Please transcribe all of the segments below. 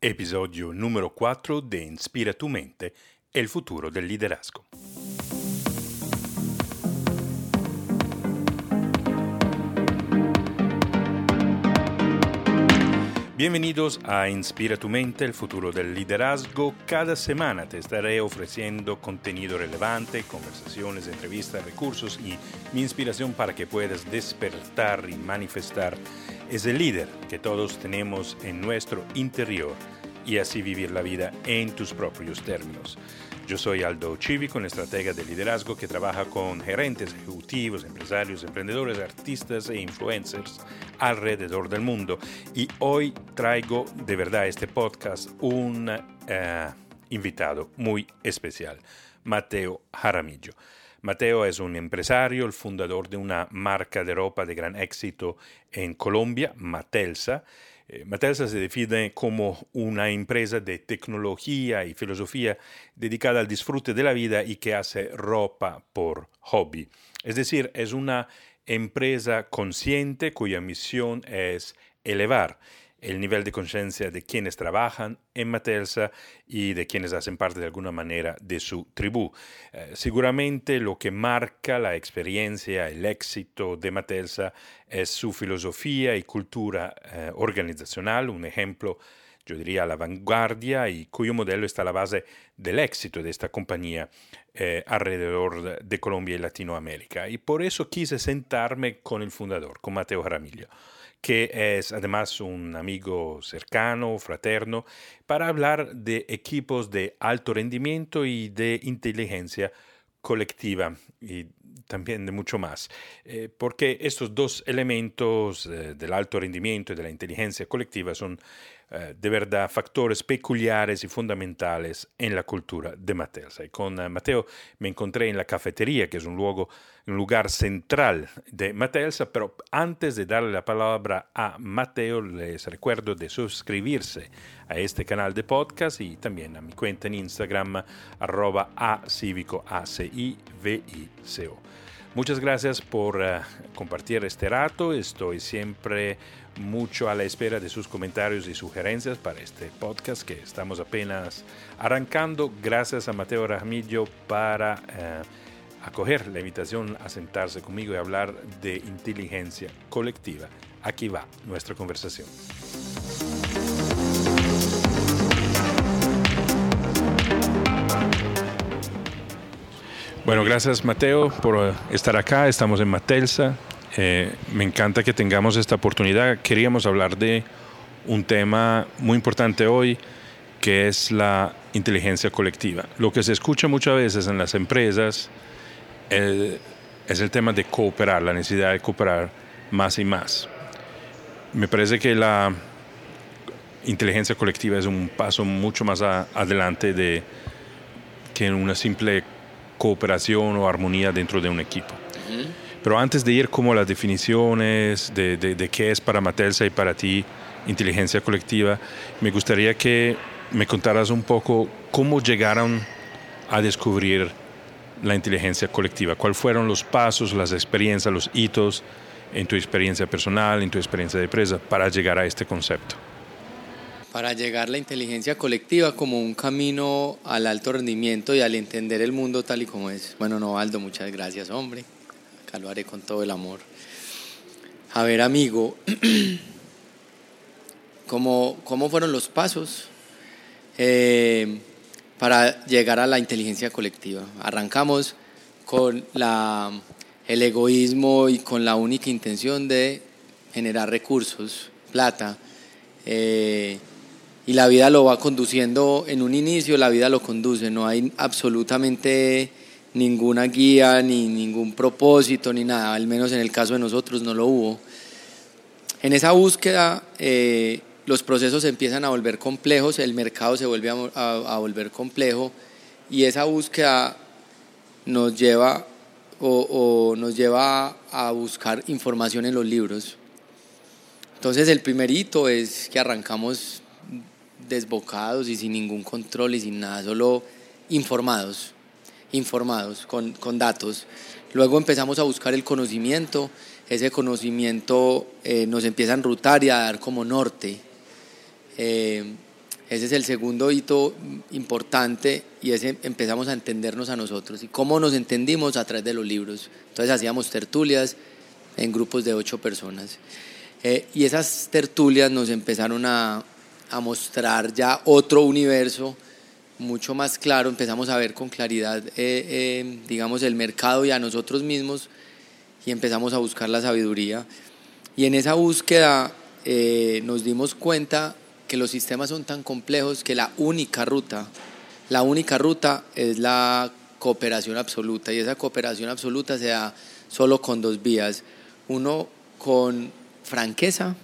episodio número 4 de Inspira tu mente, el futuro del liderazgo. Bienvenidos a Inspira tu mente, el futuro del liderazgo. Cada semana te estaré ofreciendo contenido relevante, conversaciones, entrevistas, recursos y mi inspiración para que puedas despertar y manifestar ese líder que todos tenemos en nuestro interior y así vivir la vida en tus propios términos. Yo soy Aldo Chivico, un estratega de liderazgo que trabaja con gerentes, ejecutivos, empresarios, emprendedores, artistas e influencers alrededor del mundo. Y hoy traigo de verdad a este podcast un eh, invitado muy especial, Mateo Jaramillo. Mateo es un empresario, el fundador de una marca de ropa de gran éxito en Colombia, Matelsa eh, Matelsa se define como una empresa de tecnología y filosofía dedicada al disfrute de la vida y que hace ropa por hobby. Es decir, es una empresa consciente cuya misión es elevar el nivel de conciencia de quienes trabajan en Matelsa y de quienes hacen parte de alguna manera de su tribu. Eh, seguramente lo que marca la experiencia, el éxito de Matelsa es su filosofía y cultura eh, organizacional, un ejemplo yo diría la vanguardia y cuyo modelo está a la base del éxito de esta compañía eh, alrededor de Colombia y Latinoamérica. Y por eso quise sentarme con el fundador, con Mateo Jaramillo que es además un amigo cercano, fraterno, para hablar de equipos de alto rendimiento y de inteligencia colectiva y también de mucho más, eh, porque estos dos elementos eh, del alto rendimiento y de la inteligencia colectiva son eh, de verdad factores peculiares y fundamentales en la cultura de Matelsa. Y con eh, Mateo me encontré en la cafetería, que es un, lugar, central de Matelsa, pero antes de darle la palabra a Mateo, les recuerdo de suscribirse a este canal de podcast y también a mi cuenta en Instagram, arroba a cívico, a c i v i c o Muchas gracias por uh, compartir este rato. Estoy siempre mucho a la espera de sus comentarios y sugerencias para este podcast que estamos apenas arrancando. Gracias a Mateo Ramillo para uh, acoger la invitación a sentarse conmigo y hablar de inteligencia colectiva. Aquí va nuestra conversación. Bueno, gracias Mateo por estar acá. Estamos en Matelsa. Eh, me encanta que tengamos esta oportunidad. Queríamos hablar de un tema muy importante hoy, que es la inteligencia colectiva. Lo que se escucha muchas veces en las empresas eh, es el tema de cooperar, la necesidad de cooperar más y más. Me parece que la inteligencia colectiva es un paso mucho más adelante de que una simple cooperación o armonía dentro de un equipo. Pero antes de ir como las definiciones de, de, qué es para Matelsa y para ti inteligencia colectiva, me gustaría que me contaras un poco cómo llegaron a descubrir la inteligencia colectiva, cuáles fueron los pasos, las experiencias, los hitos en tu experiencia personal, en tu experiencia de empresa, para llegar a este concepto para llegar la inteligencia colectiva como un camino al alto rendimiento y al entender el mundo tal y como es. Bueno, no, Aldo, muchas gracias, hombre. Acá lo haré con todo el amor. A ver, amigo, ¿cómo, cómo fueron los pasos eh, para llegar a la inteligencia colectiva? Arrancamos con la, el egoísmo y con la única intención de generar recursos, plata. Eh, y la vida lo va conduciendo en un inicio, la vida lo conduce, no hay absolutamente ninguna guía, ni ningún propósito, ni nada, al menos en el caso de nosotros no lo hubo. En esa búsqueda eh, los procesos empiezan a volver complejos, el mercado se vuelve a, volver complejo y esa búsqueda nos lleva o, o nos lleva a buscar información en los libros. Entonces el primer hito es que arrancamos desbocados y sin ningún control y sin nada, solo informados, informados con, con datos. Luego empezamos a buscar el conocimiento, ese conocimiento eh, nos empieza a enrutar y a dar como norte. Eh, Ese es el segundo hito importante y ese empezamos a entendernos a nosotros. ¿Y cómo nos entendimos? A través de los libros. Entonces hacíamos tertulias en grupos de ocho personas. Eh, y esas tertulias nos empezaron a, a mostrar ya otro universo mucho más claro, empezamos a ver con claridad, eh, eh, digamos, el mercado y a nosotros mismos y empezamos a buscar la sabiduría. Y en esa búsqueda eh, nos dimos cuenta que los sistemas son tan complejos que la única ruta, la única ruta es la cooperación absoluta y esa cooperación absoluta se da solo con dos vías. Uno con franqueza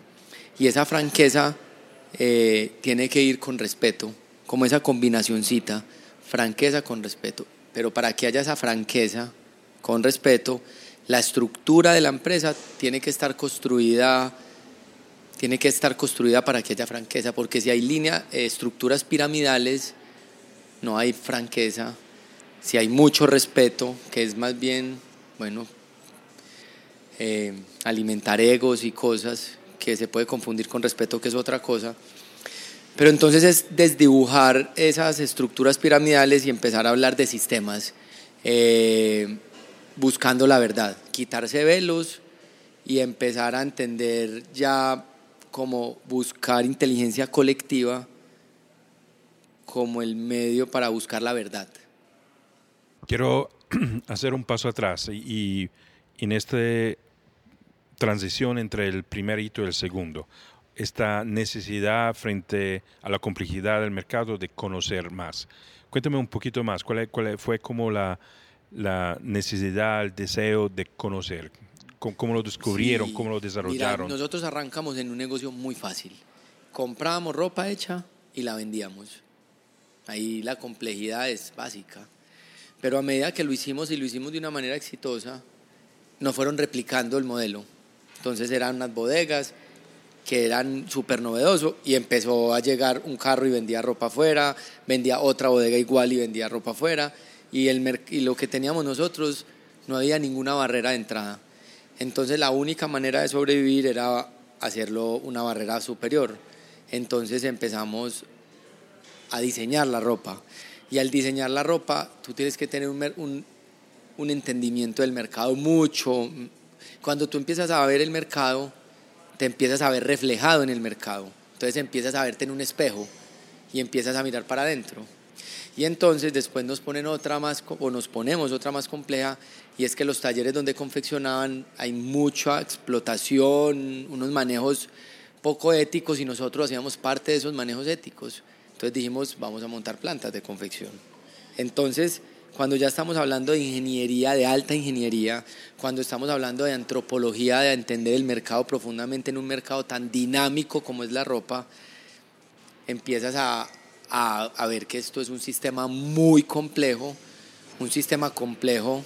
y esa franqueza tiene que ir con respeto como esa combinacióncita, franqueza con respeto. Pero para que haya esa franqueza con respeto, la estructura de la empresa tiene que estar construida tiene que estar construida para que haya franqueza, porque si hay línea, eh, estructuras piramidales, no hay franqueza. Si hay mucho respeto, que es más bien, bueno, eh, alimentar egos y cosas que se puede confundir con respeto, que es otra cosa, pero entonces es desdibujar esas estructuras piramidales y empezar a hablar de sistemas, eh, buscando la verdad, quitarse velos y empezar a entender ya como buscar inteligencia colectiva como el medio para buscar la verdad. Quiero hacer un paso atrás y, y en esta transición entre el primer hito y el segundo esta necesidad frente a la complejidad del mercado de conocer más. Cuéntame un poquito más, ¿cuál, fue como la, necesidad, el deseo de conocer? ¿Cómo, lo descubrieron? ¿Cómo lo desarrollaron? nosotros arrancamos en un negocio muy fácil. Comprábamos ropa hecha y la vendíamos. Ahí la complejidad es básica. Pero a medida que lo hicimos y lo hicimos de una manera exitosa, nos fueron replicando el modelo. Entonces eran unas bodegas, que eran súper novedosos y empezó a llegar un carro y vendía ropa afuera, vendía otra bodega igual y vendía ropa afuera y, el, y lo que teníamos nosotros no había ninguna barrera de entrada. Entonces la única manera de sobrevivir era hacerlo una barrera superior. Entonces empezamos a diseñar la ropa y al diseñar la ropa tú tienes que tener un, un, un entendimiento del mercado mucho. Cuando tú empiezas a ver el mercado, te empiezas a ver reflejado en el mercado. Entonces empiezas a verte en un espejo y empiezas a mirar para adentro. Y entonces después nos ponen otra más, o nos ponemos otra más compleja, y es que los talleres donde confeccionaban hay mucha explotación, unos manejos poco éticos, y nosotros hacíamos parte de esos manejos éticos. Entonces dijimos, vamos a montar plantas de confección. Entonces cuando ya estamos hablando de ingeniería, de alta ingeniería, cuando estamos hablando de antropología, de entender el mercado profundamente en un mercado tan dinámico como es la ropa, empiezas a, a, ver que esto es un sistema muy complejo, un sistema complejo,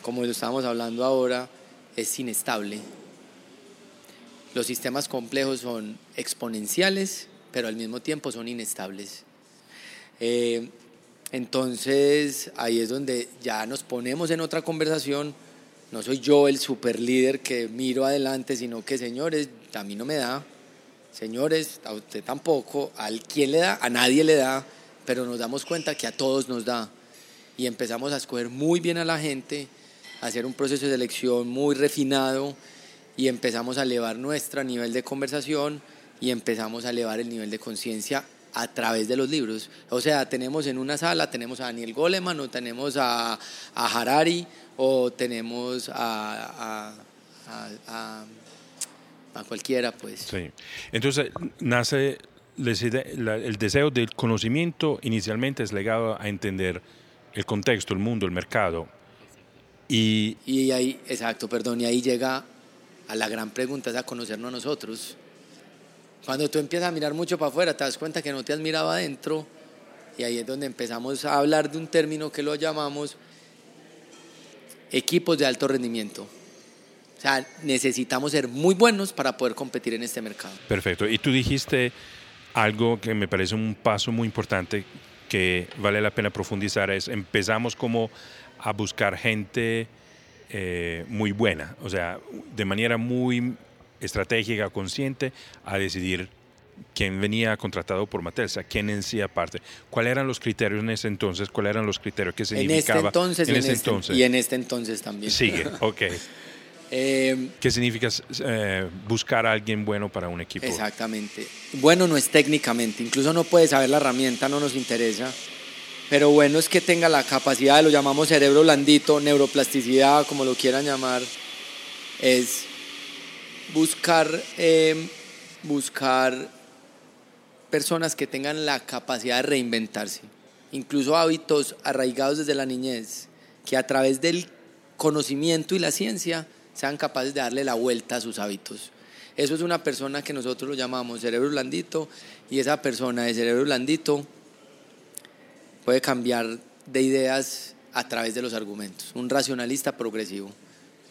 como lo estamos hablando ahora, es inestable. Los sistemas complejos son exponenciales, pero al mismo tiempo son inestables. Eh, entonces ahí es donde ya nos ponemos en otra conversación. No soy yo el super líder que miro adelante, sino que señores, a mí no me da. Señores, a usted tampoco. ¿A quién le da? A nadie le da. Pero nos damos cuenta que a todos nos da. Y empezamos a escoger muy bien a la gente, a hacer un proceso de selección muy refinado y empezamos a elevar nuestro nivel de conversación y empezamos a elevar el nivel de conciencia a través de los libros. O sea, tenemos en una sala, tenemos a Daniel Goleman, o tenemos a, a Harari, o tenemos a, a, a, cualquiera, pues. Sí. Entonces, nace el deseo del conocimiento inicialmente es legado a entender el contexto, el mundo, el mercado. Y, y ahí, exacto, perdón, y ahí llega a la gran pregunta, es a conocernos a nosotros. Cuando tú empiezas a mirar mucho para afuera, te das cuenta que no te has mirado adentro y ahí es donde empezamos a hablar de un término que lo llamamos equipos de alto rendimiento. O sea, necesitamos ser muy buenos para poder competir en este mercado. Perfecto. Y tú dijiste algo que me parece un paso muy importante que vale la pena profundizar, es empezamos como a buscar gente eh, muy buena, o sea, de manera muy estratégica, consciente, a decidir quien venía contratado por Matelsa, quién en sí aparte. ¿Cuáles eran los criterios en ese entonces? ¿Cuáles eran los criterios que significaba? En este entonces, en y, ese en este, entonces. y en este entonces también. Sigue, ok. Eh, ¿Qué significa eh, buscar a alguien bueno para un equipo? Exactamente. Bueno no es técnicamente, incluso no puede saber la herramienta, no nos interesa. Pero bueno es que tenga la capacidad, lo llamamos cerebro blandito, neuroplasticidad, como lo quieran llamar, es buscar, eh, buscar personas que tengan la capacidad de reinventarse, incluso hábitos arraigados desde la niñez, que a través del conocimiento y la ciencia sean capaces de darle la vuelta a sus hábitos. Eso es una persona que nosotros lo llamamos cerebro blandito y esa persona de cerebro blandito puede cambiar de ideas a través de los argumentos. Un racionalista progresivo.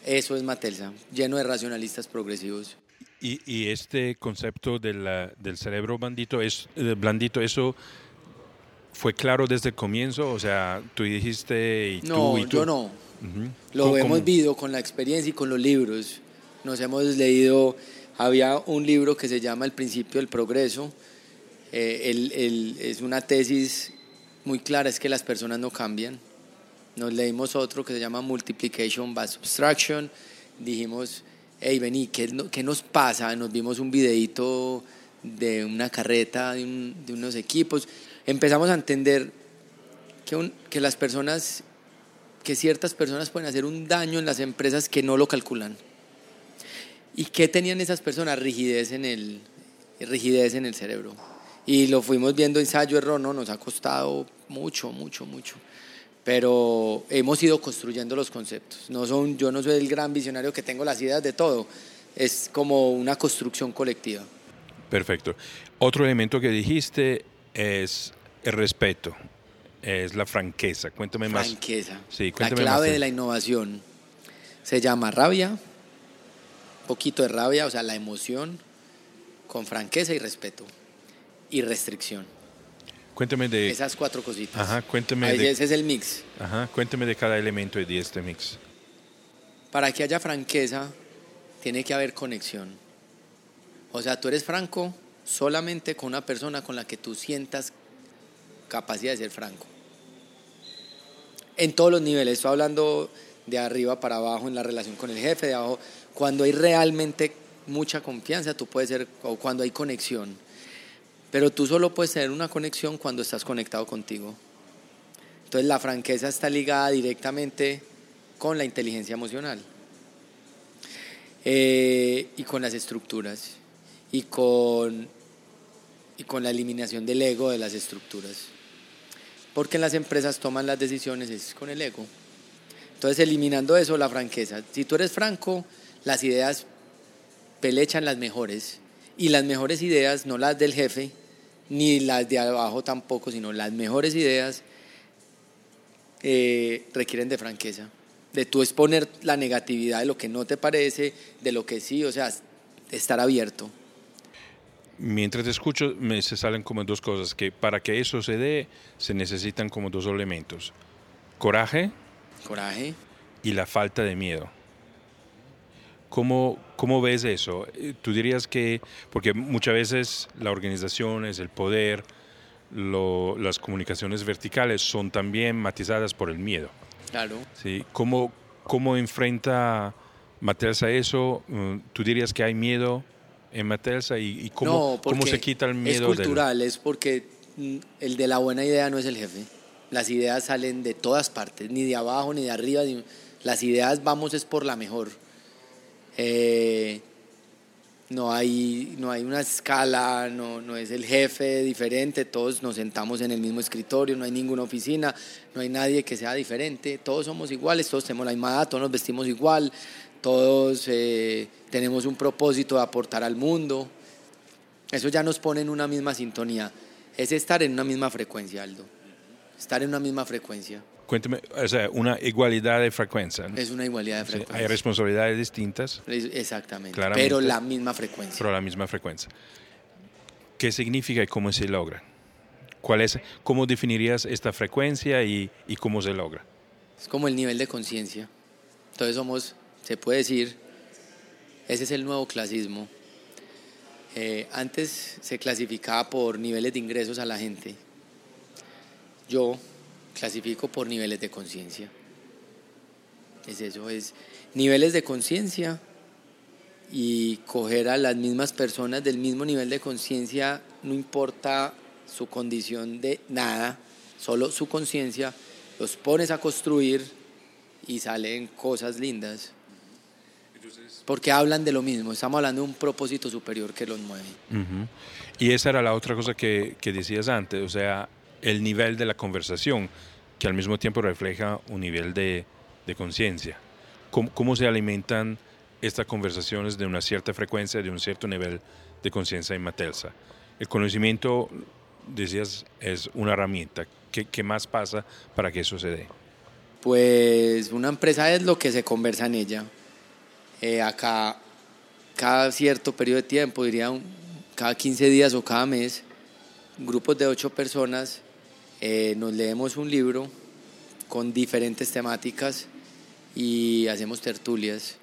Eso es Matelsa, lleno de racionalistas progresivos. Y, y este concepto de la, del cerebro blandito, es, eh, blandito, ¿eso fue claro desde el comienzo? O sea, tú dijiste y tú No, y tú. yo no. Ujú. Lo ¿Cómo- hemos cómo? visto con la experiencia y con los libros. Nos hemos leído, había un libro que se llama El principio del progreso. Eh, el- el- es una tesis muy clara, es que las personas no cambian. Nos leímos otro que se llama Multiplication by Subtraction. Dijimos, hey, vení, ¿qué, qué nos pasa? Nos vimos un videito de una carreta, de, un- de unos equipos. Empezamos a entender que, un- que las personas que ciertas personas pueden hacer un daño en las empresas que no lo calculan. ¿Y qué tenían esas personas? Rigidez en el, rigidez en el cerebro. Y lo fuimos viendo ensayo error, ¿no? Nos ha costado mucho, mucho, mucho. Pero hemos ido construyendo los conceptos. No son, yo no soy el gran visionario que tengo las ideas de todo. Es como una construcción colectiva. Perfecto. Otro elemento que dijiste es el respeto, es la franqueza. Cuéntame más. Franqueza. Sí, la clave más de- la innovación se llama rabia, poquito de rabia, o sea, la emoción, con franqueza y respeto. Y restricción. Cuéntame de, Esas cuatro cositas. Ajá, cuéntame Ahí de- Ese es el mix. ajá, cuéntame de cada elemento de este mix. Para que haya franqueza, tiene que haber conexión. O sea, tú eres franco solamente con una persona con la que tú sientas capacidad de ser franco. En todos los niveles, estoy hablando de arriba para abajo en la relación con el jefe, de abajo. Cuando hay realmente mucha confianza, tú puedes ser, o cuando hay conexión. Pero tú solo puedes tener una conexión cuando estás conectado contigo. Entonces la franqueza está ligada directamente con la inteligencia emocional eh, y con las estructuras y con, y con la eliminación del ego de las estructuras. Porque en las empresas toman las decisiones es con el ego. Entonces eliminando eso, la franqueza. Si tú eres franco, las ideas pelechan las mejores y las mejores ideas, no las del jefe, ni las de abajo tampoco, sino las mejores ideas eh, requieren de franqueza, de tú exponer la negatividad de lo que no te parece, de lo que sí, o sea, estar abierto. Mientras te escucho, me se salen como dos cosas, que para que eso se dé, se necesitan como dos elementos. Coraje Coraje. y la falta de miedo. ¿Cómo, cómo ves eso? Eh, Tú dirías que, porque muchas veces la organización es el poder, lo- las comunicaciones verticales son también matizadas por el miedo. Claro. ¿sí? ¿Cómo, ¿Cómo enfrenta Matelsa eso? Mm, ¿Tú dirías que hay miedo en Matelsa y, y cómo, no, cómo se quita el miedo? Es del- cultural, es porque mm, el de la buena idea no es el jefe. Las ideas salen de todas partes, ni de abajo ni de arriba. ni- Las ideas vamos es por la mejor. Eh, no, hay, no hay una escala, no, no es el jefe diferente, todos nos sentamos en el mismo escritorio, no hay ninguna oficina, no hay nadie que sea diferente, todos somos iguales, todos tenemos la misma edad, todos nos vestimos igual, todos eh, tenemos un propósito de aportar al mundo. Eso ya nos pone en una misma sintonía. Es estar en una misma frecuencia, Aldo. Estar en una misma frecuencia. Cuéntame, o sea, una igualdad de frecuencia. ¿no? Es una igualdad de Sí, frecuencia. hay responsabilidades distintas, Exactamente. Claramente. Pero la misma frecuencia. pero la misma frecuencia. ¿Qué significa y cómo se logra? ¿Cuál es, ¿Cómo definirías esta frecuencia y, y cómo se logra? Es como el nivel de conciencia. Entonces somos, se puede decir, ese es el nuevo clasismo. Eh, antes se clasificaba por niveles de ingresos a la gente. Yo clasifico por niveles de conciencia. Es eso, es niveles de conciencia y coger a las mismas personas del mismo nivel de conciencia, no importa su condición de nada, solo su conciencia, los pones a construir y salen cosas lindas. Porque hablan de lo mismo, estamos hablando de un propósito superior que los mueve. Y esa era la otra cosa que, que decías antes, o sea, el nivel de la conversación, que al mismo tiempo refleja un nivel de, de conciencia. ¿Cómo, ¿Cómo, se alimentan estas conversaciones de una cierta frecuencia, de un cierto nivel de conciencia en Matelsa? El conocimiento, decías, es una herramienta. ¿Qué, ¿Qué, más pasa para que eso se dé? Pues una empresa es lo que se conversa en ella. Eh, acá, cada cierto periodo de tiempo, diría cada 15 días o cada mes, grupos de ocho personas eh, nos leemos un libro con diferentes temáticas y hacemos tertulias.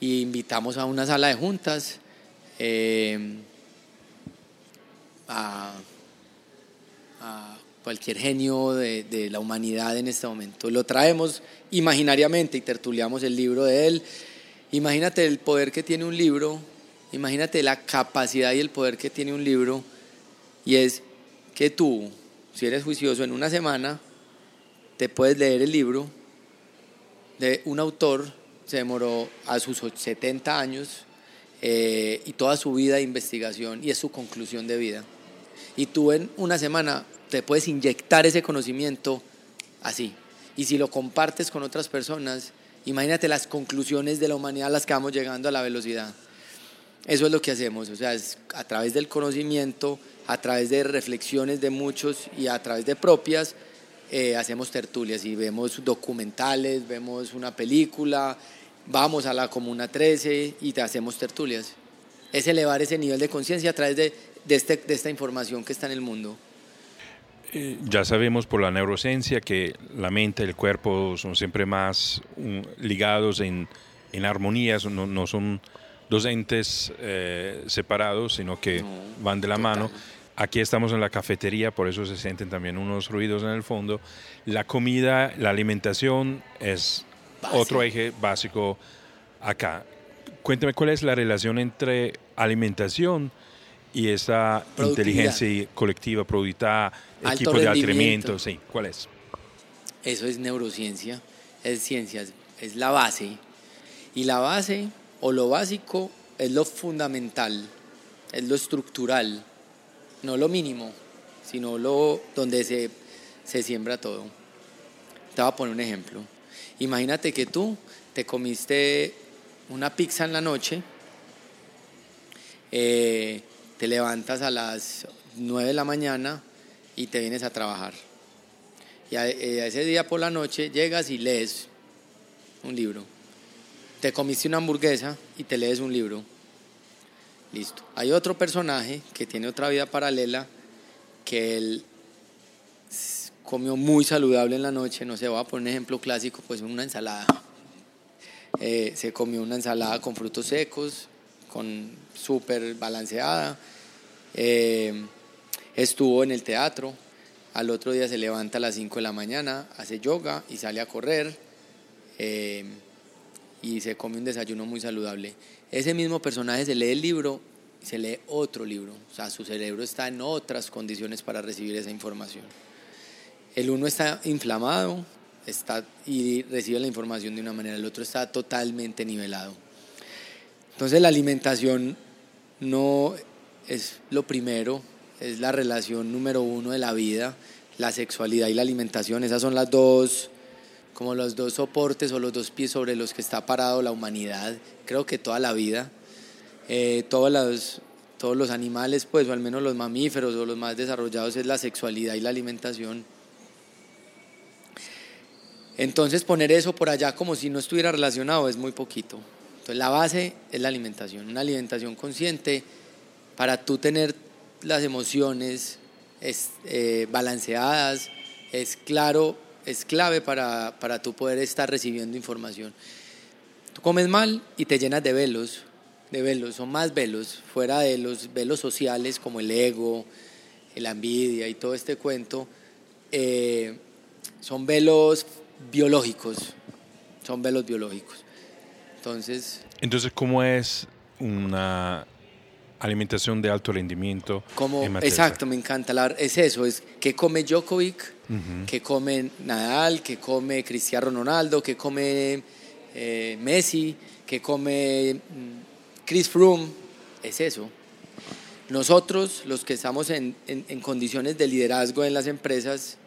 Y invitamos a una sala de juntas eh, a, cualquier genio de, de, la humanidad en este momento. Lo traemos imaginariamente y tertuliamos el libro de él. Imagínate el poder que tiene un libro, imagínate la capacidad y el poder que tiene un libro, y es que tú, si eres juicioso, en una semana te puedes leer el libro de un autor, se demoró a sus 70 años eh, y toda su vida de investigación y es su conclusión de vida. Y tú en una semana te puedes inyectar ese conocimiento así. Y si lo compartes con otras personas, imagínate las conclusiones de la humanidad a las que vamos llegando a la velocidad. Eso es lo que hacemos, o sea, es a través del conocimiento, a través de reflexiones de muchos y a través de propias, eh, hacemos tertulias y vemos documentales, vemos una película, vamos a la Comuna 13 y te hacemos tertulias. Es elevar ese nivel de conciencia a través de, de, este, de esta información que está en el mundo. Eh, ya sabemos por la neurociencia que la mente y el cuerpo son siempre más um, ligados en, en armonías, no, no, son dos entes eh, separados, sino que no, van de la total. mano. Aquí estamos en la cafetería, por eso se sienten también unos ruidos en el fondo. La comida, la alimentación es Base. otro eje básico acá. Cuéntame cuál es la relación entre alimentación y esa inteligencia colectiva, productividad, equipo de entrenamiento, sí, ¿cuál es? Eso es neurociencia, es ciencia, es la base. Y la base o lo básico es lo fundamental, es lo estructural, no lo mínimo, sino lo donde se, se siembra todo. Te voy a poner un ejemplo. Imagínate que tú te comiste una pizza en la noche, eh, te levantas a las 9 de la mañana y te vienes a trabajar. Y eh, a ese día por la noche llegas y lees un libro. Te comiste una hamburguesa y te lees un libro. Listo. Hay otro personaje que tiene otra vida paralela que él comió muy saludable en la noche, no sé, voy a poner un ejemplo clásico, pues una ensalada. Eh, se comió una ensalada con frutos secos, con súper balanceada. Eh, estuvo en el teatro. Al otro día se levanta a las 5 de la mañana, hace yoga y sale a correr. Eh, y se come un desayuno muy saludable. Ese mismo personaje se lee el libro y se lee otro libro. O sea, su cerebro está en otras condiciones para recibir esa información. El uno está inflamado está, y recibe la información de una manera, el otro está totalmente nivelado. Entonces la alimentación no es lo primero, es la relación número uno de la vida, la sexualidad y la alimentación, esas son las dos, como los dos soportes o los dos pies sobre los que está parado la humanidad, creo que toda la vida, eh, todos, los, animales, pues, o al menos los mamíferos o los más desarrollados, es la sexualidad y la alimentación. Entonces poner eso por allá como si no estuviera relacionado es muy poquito. Entonces la base es la alimentación, una alimentación consciente para tú tener las emociones es, eh, balanceadas, es claro, es clave para, para tú poder estar recibiendo información. Tú comes mal y te llenas de velos de velos, son más velos, fuera de los velos sociales como el ego, la envidia y todo este cuento, eh, son velos biológicos, son velos biológicos. Entonces... Entonces, ¿cómo es una alimentación de alto rendimiento? Como, exacto, me encanta. La, es eso, es que come Djokovic, que come Nadal, que come Cristiano Ronaldo, que come eh, Messi, que come mm, Chris Froome. Es eso. Nosotros, los que estamos en, en, condiciones de liderazgo en las empresas,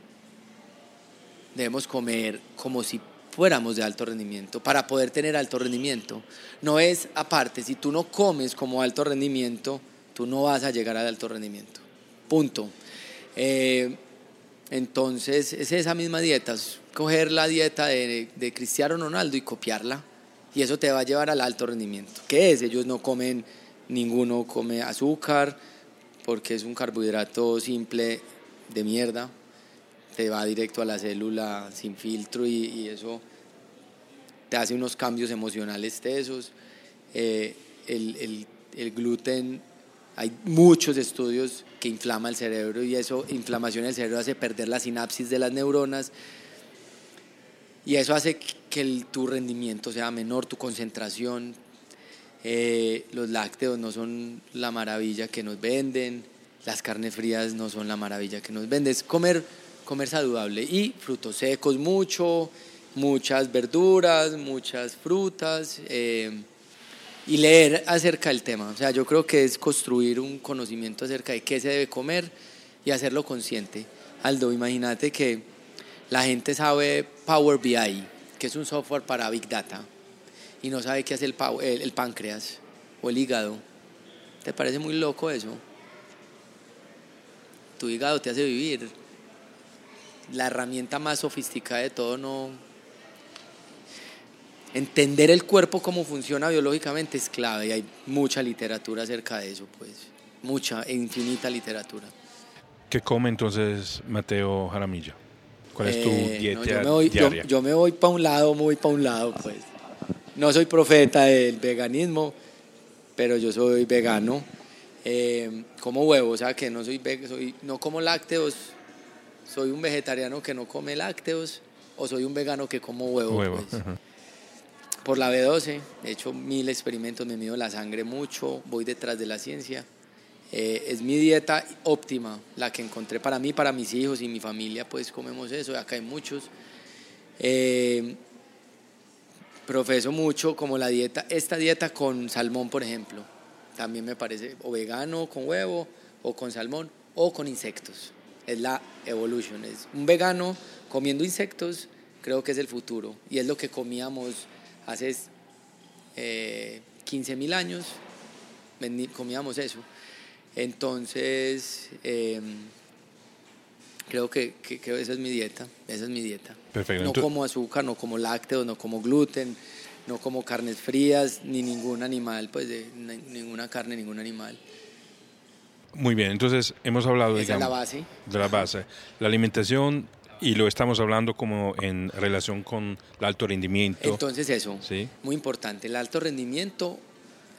debemos comer como si fuéramos de alto rendimiento, para poder tener alto rendimiento. No es aparte, si tú no comes como alto rendimiento, tú no vas a llegar al alto rendimiento. Punto. Eh, entonces, es esa misma dieta, es coger la dieta de, Cristiano Ronaldo y copiarla, y eso te va a llevar al alto rendimiento. ¿Qué es? Ellos no comen ninguno come azúcar porque es un carbohidrato simple de mierda, te va directo a la célula sin filtro y, eso te hace unos cambios emocionales tesos. Eh, el, gluten, hay muchos estudios que inflama el cerebro y eso, inflamación del cerebro hace perder la sinapsis de las neuronas y eso hace que tu rendimiento sea menor, tu concentración, eh, los lácteos no son la maravilla que nos venden, las carnes frías no son la maravilla que nos venden, comer, comer saludable y frutos secos mucho, muchas verduras, muchas frutas eh, y leer acerca del tema. O sea, yo creo que es construir un conocimiento acerca de qué se debe comer y hacerlo consciente. Aldo, imagínate que la gente sabe Power BI, que es un software para Big Data y no sabe qué hace el, el, páncreas o el hígado. ¿Te parece muy loco eso? Tu hígado te hace vivir. La herramienta más sofisticada de todo no... Entender el cuerpo cómo funciona biológicamente es clave y hay mucha literatura acerca de eso, pues. Mucha e infinita literatura. ¿Qué come entonces Mateo Jaramillo? ¿Cuál es tu eh, dieta yo me voy, diaria? Yo, me voy para un lado, muy para un lado, pues. No soy profeta del veganismo, pero yo soy vegano. Eh, como huevo, o sea que no soy, soy no como lácteos, soy un vegetariano que no come lácteos o soy un vegano que como huevo. Pues. Por la B12, he hecho mil experimentos, me mido la sangre mucho, voy detrás de la ciencia. Eh, es mi dieta óptima, la que encontré para mí, para mis hijos y mi familia, pues comemos eso, acá hay muchos. Eh, profeso mucho como la dieta, esta dieta con salmón, por ejemplo. También me parece, o vegano con huevo, o con salmón, o con insectos. Es la evolution. Es un vegano comiendo insectos, creo que es el futuro. Y es lo que comíamos hace eh, 15 mil años, comíamos eso. Entonces, em, creo que, esa es mi dieta, esa es mi dieta. Perfecto. No como azúcar, no como lácteos, no como gluten, no como carnes frías, ni ningún animal, pues de, ninguna carne, ningún animal. Muy bien, entonces hemos hablado Esa la base. de la base. La alimentación y lo estamos hablando como en relación con el alto rendimiento. Entonces eso, ¿Sí? muy importante, el alto rendimiento,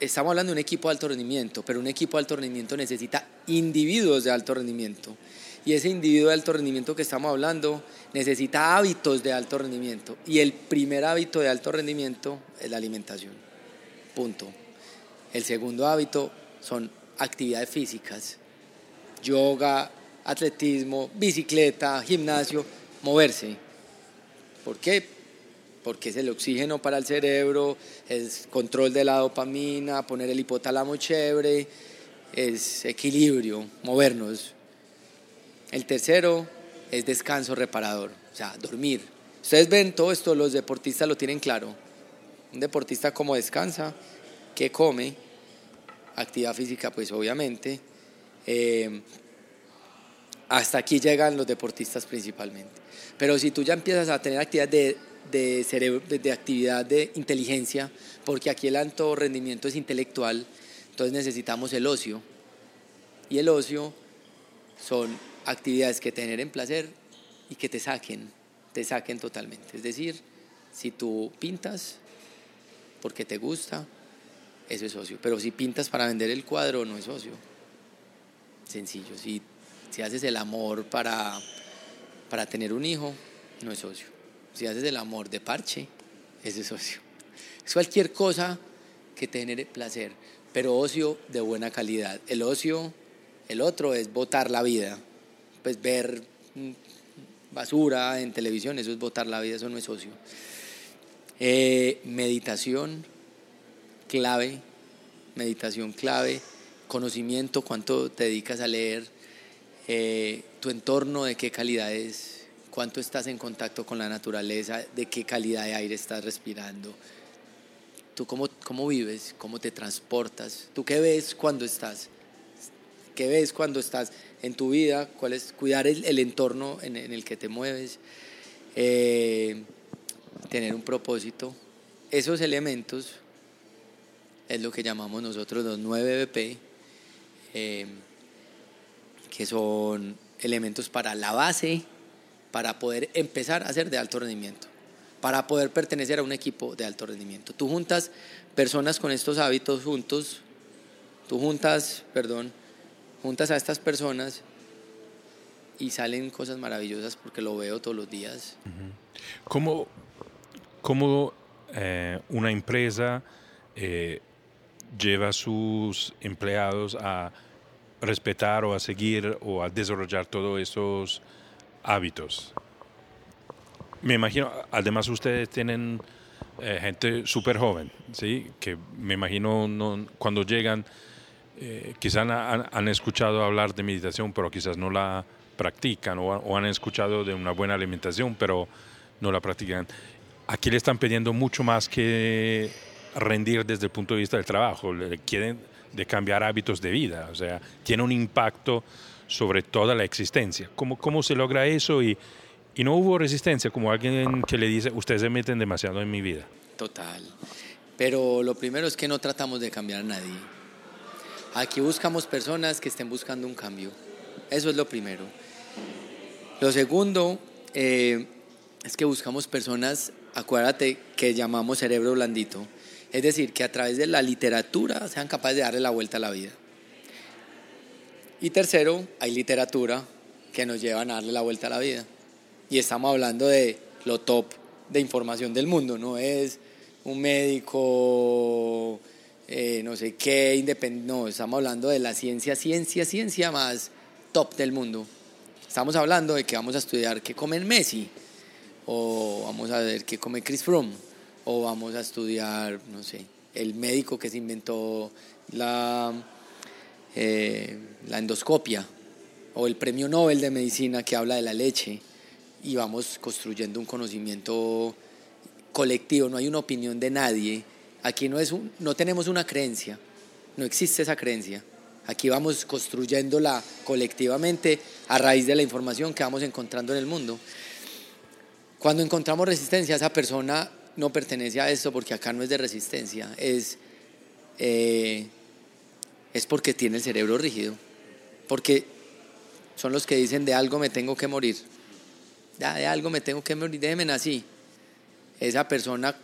estamos hablando de un equipo de alto rendimiento, pero un equipo de alto rendimiento necesita individuos de alto rendimiento y ese individuo de alto rendimiento que estamos hablando necesita hábitos de alto rendimiento. Y el primer hábito de alto rendimiento es la alimentación. Punto. El segundo hábito son actividades físicas. Yoga, atletismo, bicicleta, gimnasio, moverse. ¿Por qué? Porque es el oxígeno para el cerebro, es control de la dopamina, poner el hipotálamo chévere, es equilibrio, movernos. El tercero es descanso reparador, o sea, dormir. Ustedes ven todo esto, los deportistas lo tienen claro. Un deportista como descansa, ¿qué come? Actividad física, pues obviamente. Eh, hasta aquí llegan los deportistas principalmente. Pero si tú ya empiezas a tener actividad de, de, cerebro, de actividad de inteligencia, porque aquí el alto rendimiento es intelectual, entonces necesitamos el ocio. Y el ocio son actividades que te generen placer y que te saquen, te saquen totalmente. Es decir, si tú pintas porque te gusta, eso es ocio. Pero si pintas para vender el cuadro, no es ocio. Sencillo. Si haces el amor para, para tener un hijo, no es ocio. Si haces el amor de parche, es ocio. Es cualquier cosa que te genere placer, pero ocio de buena calidad. El ocio, el otro es votar la vida. Pues ver mm, basura en televisión, eso es votar la vida, eso no es ocio. Eh, meditación clave, meditación clave, conocimiento, cuánto te dedicas a leer, eh, tu entorno, de qué calidad es, cuánto estás en contacto con la naturaleza, de qué calidad de aire estás respirando, tú cómo, cómo vives, cómo te transportas, tú qué ves cuando estás, qué ves cuando estás en tu vida, cuál es cuidar el, entorno en, el que te mueves, eh, tener un propósito. Esos elementos es lo que llamamos nosotros los 9 BP, eh, que son elementos para la base, para poder empezar a hacer de alto rendimiento, para poder pertenecer a un equipo de alto rendimiento. Tú juntas personas con estos hábitos juntos, tú juntas, perdón, juntas a estas personas y salen cosas maravillosas porque lo veo todos los días. ¿Cómo, cómo eh, una empresa eh, lleva a sus empleados a respetar o a seguir o a desarrollar todos esos hábitos? Me imagino, además ustedes tienen eh, gente súper joven, ¿sí? Que me imagino no, cuando llegan eh, quizás han, escuchado hablar de meditación, pero quizás no la practican, o, han escuchado de una buena alimentación, pero no la practican. Aquí le están pidiendo mucho más que rendir desde el punto de vista del trabajo, quieren de cambiar hábitos de vida, o sea, tiene un impacto sobre toda la existencia. ¿Cómo, cómo se logra eso? Y, y no hubo resistencia, como alguien que le dice, ustedes se meten demasiado en mi vida. Total. Pero lo primero es que no tratamos de cambiar a nadie Aquí buscamos personas que estén buscando un cambio. Eso es lo primero. Lo segundo eh, es que buscamos personas, acuérdate, que llamamos cerebro blandito. Es decir, que a través de la literatura sean capaces de darle la vuelta a la vida. Y tercero, hay literatura que nos llevan a darle la vuelta a la vida. Y estamos hablando de lo top de información del mundo, no es un médico eh, no sé qué, independiente, no, estamos hablando de la ciencia, ciencia, ciencia más top del mundo. Estamos hablando de que vamos a estudiar qué come Messi, o vamos a ver qué come Chris Froome, o vamos a estudiar, no sé, el médico que se inventó la, eh, la endoscopia, o el premio Nobel de Medicina que habla de la leche, y vamos construyendo un conocimiento colectivo, no hay una opinión de nadie Aquí no, es no tenemos una creencia, no existe esa creencia. Aquí vamos construyéndola colectivamente a raíz de la información que vamos encontrando en el mundo. Cuando encontramos resistencia, esa persona no pertenece a esto porque acá no es de resistencia, es, eh, es porque tiene el cerebro rígido, porque son los que dicen de algo me tengo que morir, ya de algo me tengo que morir, déjenme así. Esa persona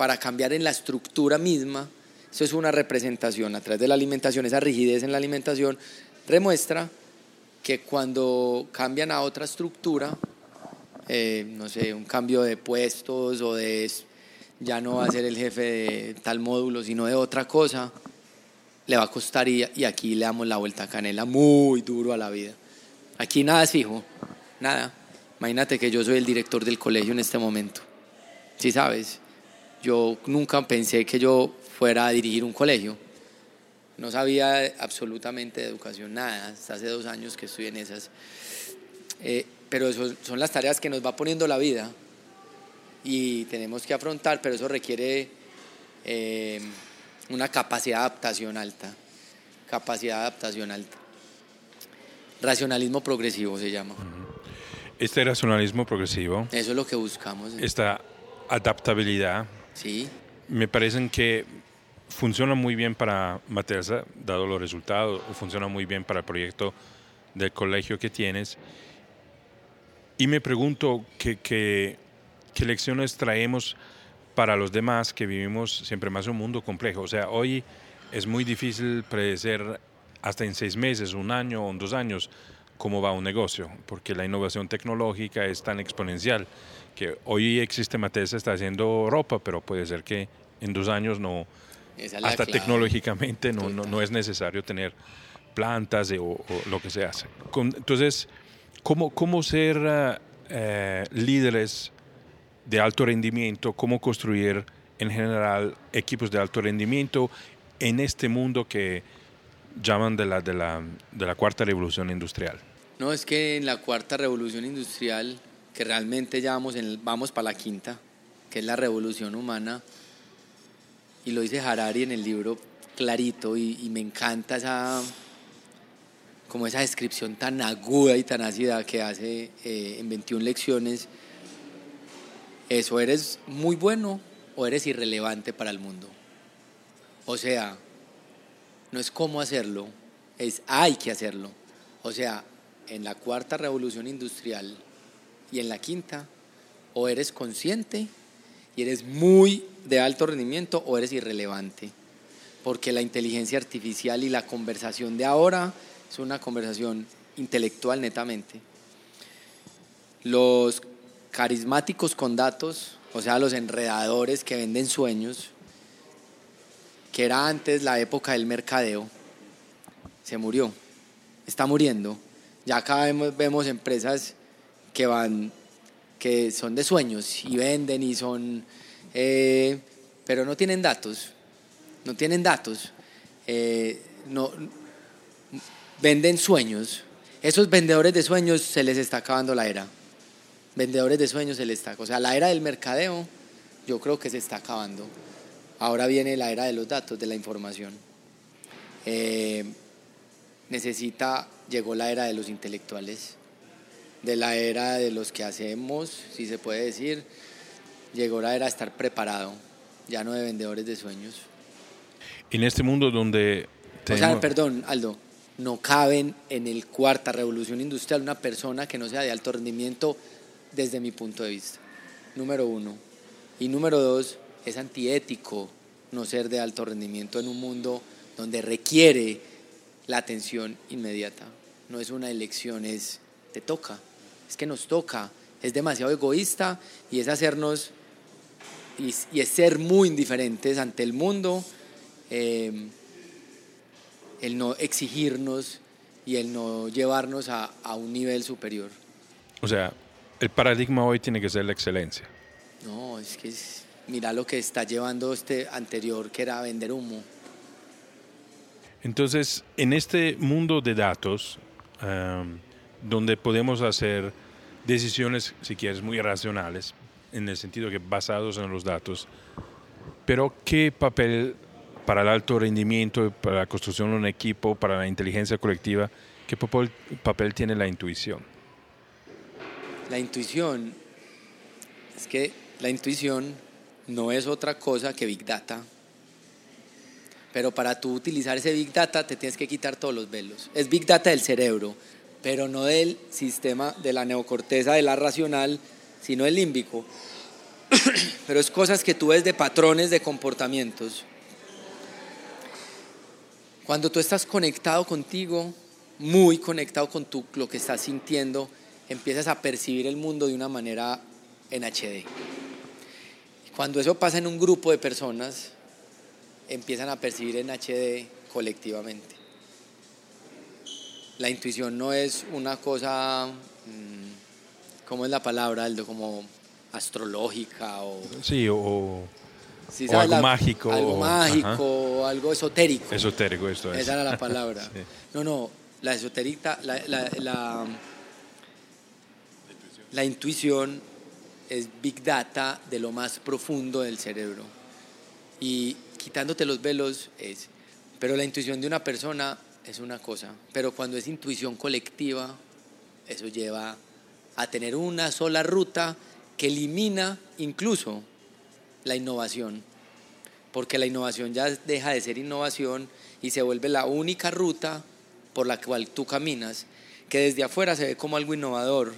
para cambiar en la estructura misma. Eso es una representación a través de la alimentación, esa rigidez en la alimentación demuestra que cuando cambian a otra estructura, eh, no sé, un cambio de puestos o de ya no va a ser el jefe de tal módulo, sino de otra cosa, le va a costar y, aquí le damos la vuelta a canela muy duro a la vida. Aquí nada es fijo, nada. Imagínate que yo soy el director del colegio en este momento. ¿Sí sabes? Yo nunca pensé que yo fuera a dirigir un colegio. No sabía absolutamente de educación, nada. Hasta hace dos años que estoy en esas. Eh, pero eso son las tareas que nos va poniendo la vida y tenemos que afrontar, pero eso requiere eh, una capacidad de adaptación alta. Capacidad de adaptación alta. Racionalismo progresivo se llama. Este racionalismo progresivo. Eso es lo que buscamos. Esta adaptabilidad Sí. Me parecen que funciona muy bien para Materza, dado los resultados, o funciona muy bien para el proyecto del colegio que tienes. Y me pregunto qué, qué, lecciones traemos para los demás que vivimos siempre más un mundo complejo. O sea, hoy es muy difícil predecir hasta en seis meses, un año o dos años cómo va un negocio, porque la innovación tecnológica es tan exponencial que hoy existe Matesa está haciendo ropa, pero puede ser que en dos años no, hasta tecnológicamente no, no, es necesario tener plantas o, lo que se hace. entonces, ¿cómo, cómo ser eh, líderes de alto rendimiento? ¿Cómo construir en general equipos de alto rendimiento en este mundo que llaman de la, de la, de la cuarta revolución industrial? No, es que en la cuarta revolución industrial, que realmente ya vamos, en vamos para la quinta, que es la revolución humana, y lo dice Harari en el libro clarito, y, me encanta esa, como esa descripción tan aguda y tan ácida que hace eh, en 21 lecciones, eso eres muy bueno o eres irrelevante para el mundo. O sea, no es cómo hacerlo, es hay que hacerlo. O sea, en la cuarta revolución industrial y en la quinta, o eres consciente y eres muy de alto rendimiento o eres irrelevante. Porque la inteligencia artificial y la conversación de ahora es una conversación intelectual netamente. Los carismáticos con datos, o sea, los enredadores que venden sueños, que era antes la época del mercadeo, se murió, está muriendo. Ya acá vemos, empresas que van, que son de sueños y venden y son, eh, pero no tienen datos, no tienen datos, eh, no, venden sueños. Esos vendedores de sueños se les está acabando la era. Vendedores de sueños se les está, o sea, la era del mercadeo, yo creo que se está acabando. Ahora viene la era de los datos, de la información. Eh, necesita llegó la era de los intelectuales, de la era de los que hacemos, si se puede decir, llegó la era de estar preparado, ya no de vendedores de sueños. En este mundo donde... O sea, perdón, Aldo, no caben en el cuarta revolución industrial una persona que no sea de alto rendimiento desde mi punto de vista. Número uno. Y número dos, es antiético no ser de alto rendimiento en un mundo donde requiere la atención inmediata no es una elección, es te toca, es que nos toca, es demasiado egoísta y es hacernos y, es ser muy indiferentes ante el mundo, em, el no exigirnos y el no llevarnos a, un nivel superior. O sea, el paradigma hoy tiene que ser la excelencia. No, es que mira lo que está llevando este anterior, que era vender humo. Entonces, en este mundo de datos, donde podemos hacer decisiones, si quieres, muy racionales, en el sentido que basados en los datos, pero ¿qué papel para el alto rendimiento, para la construcción de un equipo, para la inteligencia colectiva, qué papel, tiene la intuición? La intuición, es que la intuición no es otra cosa que Big Data, pero para tú utilizar ese Big Data te tienes que quitar todos los velos. Es Big Data del cerebro, pero no del sistema de la neocorteza de la racional, sino el límbico. pero es cosas que tú ves de patrones de comportamientos. Cuando tú estás conectado contigo, muy conectado con tu, lo que estás sintiendo, empiezas a percibir el mundo de una manera en HD. Cuando eso pasa en un grupo de personas, empiezan a percibir en HD colectivamente. La intuición no es una cosa, mm, ¿cómo es la palabra, Aldo? Como astrológica o... Sí, o, algo mágico. Algo mágico, algo esotérico. Esotérico, esto es. Esa era la palabra. No, no, la esotérica, la, la, la intuición es big data de lo más profundo del cerebro. Y quitándote los velos es, pero la intuición de una persona es una cosa, pero cuando es intuición colectiva, eso lleva a tener una sola ruta que elimina incluso la innovación, porque la innovación ya deja de ser innovación y se vuelve la única ruta por la cual tú caminas, que desde afuera se ve como algo innovador,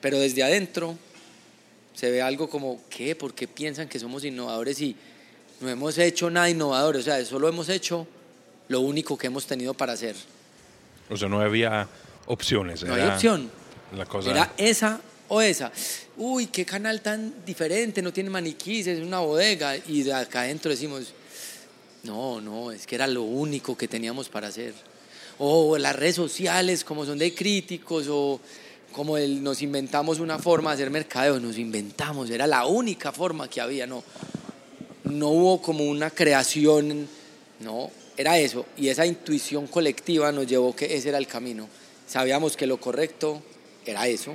pero desde adentro Se ve algo como, ¿qué? ¿Por qué piensan que somos innovadores y no hemos hecho nada innovador? O sea, solo hemos hecho lo único que hemos tenido para hacer. O sea, no había opciones. No hay opción. La cosa... Era esa o esa. Uy, qué canal tan diferente, no tiene maniquís, es una bodega. Y de acá adentro decimos, no, no, es que era lo único que teníamos para hacer. O las redes sociales, como son de críticos, o como el, nos inventamos una forma de hacer mercadeo, nos inventamos, era la única forma que había, no, no hubo como una creación, no, era eso. Y esa intuición colectiva nos llevó que ese era el camino. Sabíamos que lo correcto era eso,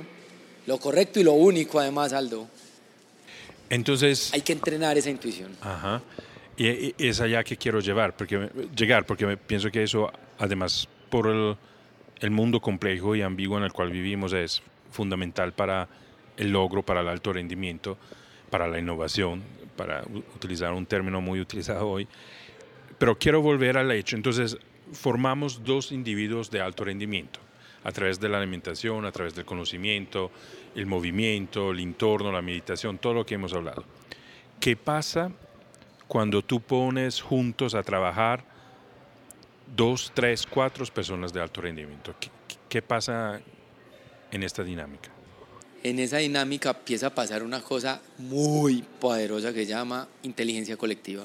lo correcto y lo único además, Aldo. Entonces... Hay que entrenar esa intuición. Ajá. Y, es allá que quiero llevar, porque, llegar, porque pienso que eso, además, por el, el, mundo complejo y ambiguo en el cual vivimos, es fundamental para el logro, para el alto rendimiento, para la innovación, para utilizar un término muy utilizado hoy. Pero quiero volver al hecho. Entonces, formamos dos individuos de alto rendimiento a través de la alimentación, a través del conocimiento, el movimiento, el entorno, la meditación, todo lo que hemos hablado. ¿Qué pasa cuando tú pones juntos a trabajar dos, tres, cuatro personas de alto rendimiento? ¿Qué, pasa en esta dinámica? En esa dinámica empieza a pasar una cosa muy poderosa que se llama inteligencia colectiva.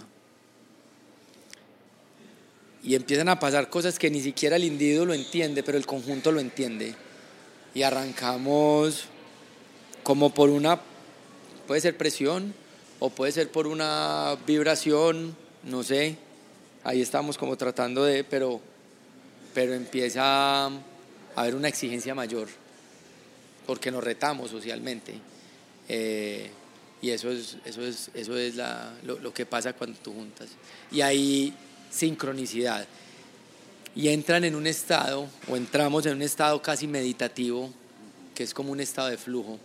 Y empiezan a pasar cosas que ni siquiera el individuo lo entiende, pero el conjunto lo entiende. Y arrancamos como por una, puede ser presión, o puede ser por una vibración, no sé, ahí estamos como tratando de, pero, pero empieza a haber una exigencia mayor, porque nos retamos socialmente. Eh, y eso es, eso es, eso es lo, que pasa cuando tú juntas. Y hay sincronicidad. Y entran en un estado, o entramos en un estado casi meditativo, que es como un estado de flujo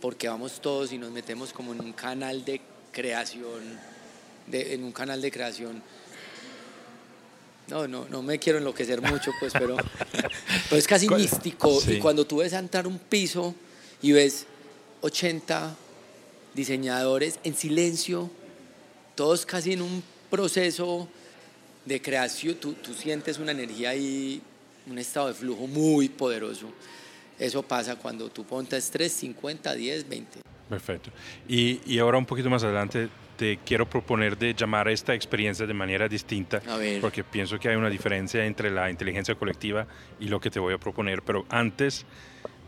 porque vamos todos y nos metemos como en un canal de creación, de, en un canal de creación. No, no, no me quiero enloquecer mucho, pues, pero, es casi místico. Y cuando tú ves entrar un piso y ves 80 diseñadores en silencio, todos casi en un proceso de creación, tú, tú sientes una energía y un estado de flujo muy poderoso. Eso pasa cuando tú pontes 3, 50, 10, 20. Perfecto. Y, y, ahora un poquito más adelante te quiero proponer de llamar a esta experiencia de manera distinta, porque pienso que hay una diferencia entre la inteligencia colectiva y lo que te voy a proponer, pero antes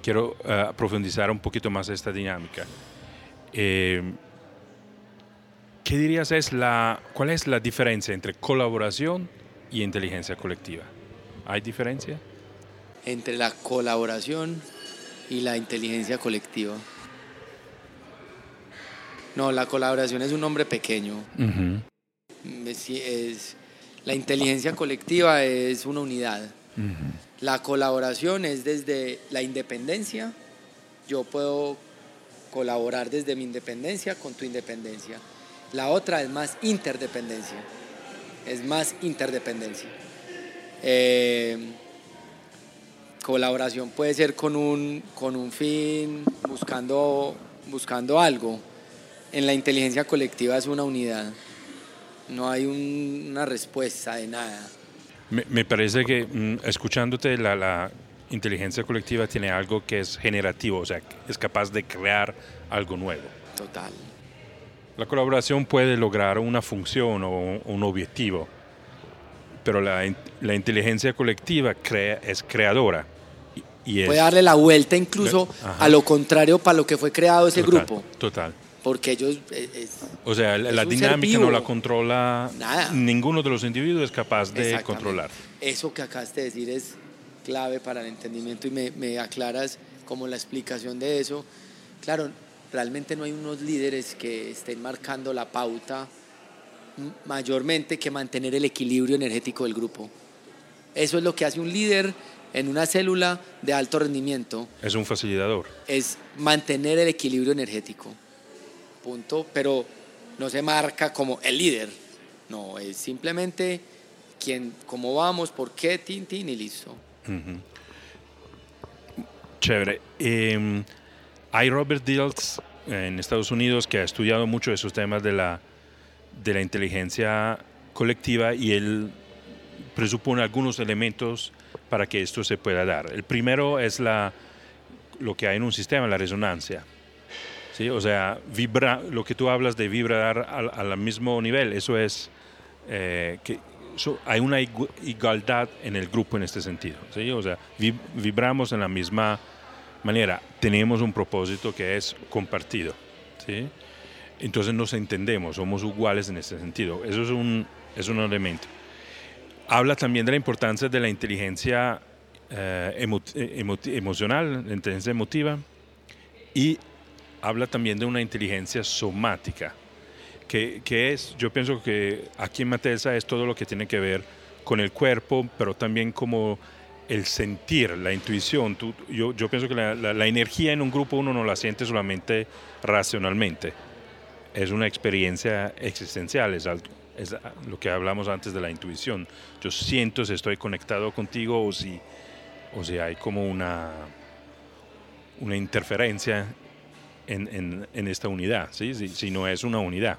quiero uh, profundizar un poquito más esta dinámica. Eh, ¿Qué dirías es la, cuál es la diferencia entre colaboración y inteligencia colectiva? ¿Hay diferencia? entre la colaboración y la inteligencia colectiva. No, la colaboración es un nombre pequeño. es, la inteligencia colectiva es una unidad. La colaboración es desde la independencia. Yo puedo colaborar desde mi independencia con tu independencia. La otra es más interdependencia. Es más interdependencia. Eh, colaboración puede ser con un, con un fin, buscando, buscando algo. En la inteligencia colectiva es una unidad, no hay una respuesta de nada. Me, me parece que mm, escuchándote la, la, inteligencia colectiva tiene algo que es generativo, o sea, es capaz de crear algo nuevo. Total. La colaboración puede lograr una función o un objetivo, pero la, la inteligencia colectiva crea, es creadora. Y puede darle la vuelta incluso a lo contrario para lo que fue creado ese grupo. Total. Porque ellos... Eh, o sea, la dinámica no la controla... Nada. Ninguno de los individuos es capaz de controlar. Eso que acabaste de decir es clave para el entendimiento y me, me aclaras como la explicación de eso. Claro, realmente no hay unos líderes que estén marcando la pauta mayormente que mantener el equilibrio energético del grupo. Eso es lo que hace un líder en una célula de alto rendimiento. Es un facilitador. Es mantener el equilibrio energético. Punto. Pero no se marca como el líder. No, es simplemente quién, cómo vamos, por qué, tin, tin y listo. Chévere. Eh, hay Robert Dills en Estados Unidos que ha estudiado mucho esos temas de la, de la inteligencia colectiva y él presupone algunos elementos para que esto se pueda dar. El primero es la, lo que hay en un sistema, la resonancia. ¿Sí? O sea, vibra, lo que tú hablas de vibrar al, al mismo nivel, eso es eh, que hay una igualdad en el grupo en este sentido. ¿sí? O sea, vibramos en la misma manera, tenemos un propósito que es compartido. ¿sí? Entonces nos entendemos, somos iguales en este sentido. Eso es un, es un elemento. Habla también de la importancia de la inteligencia eh, emocional, la inteligencia emotiva, y habla también de una inteligencia somática, que, que, es, yo pienso que aquí en Matesa es todo lo que tiene que ver con el cuerpo, pero también como el sentir, la intuición. yo, yo, pienso que la, la, energía en un grupo uno no la siente solamente racionalmente, es una experiencia existencial, es, es lo que hablamos antes de la intuición. Yo siento si estoy conectado contigo o si, o si hay como una, una interferencia en, en, en esta unidad, ¿sí? Si, si, no es una unidad.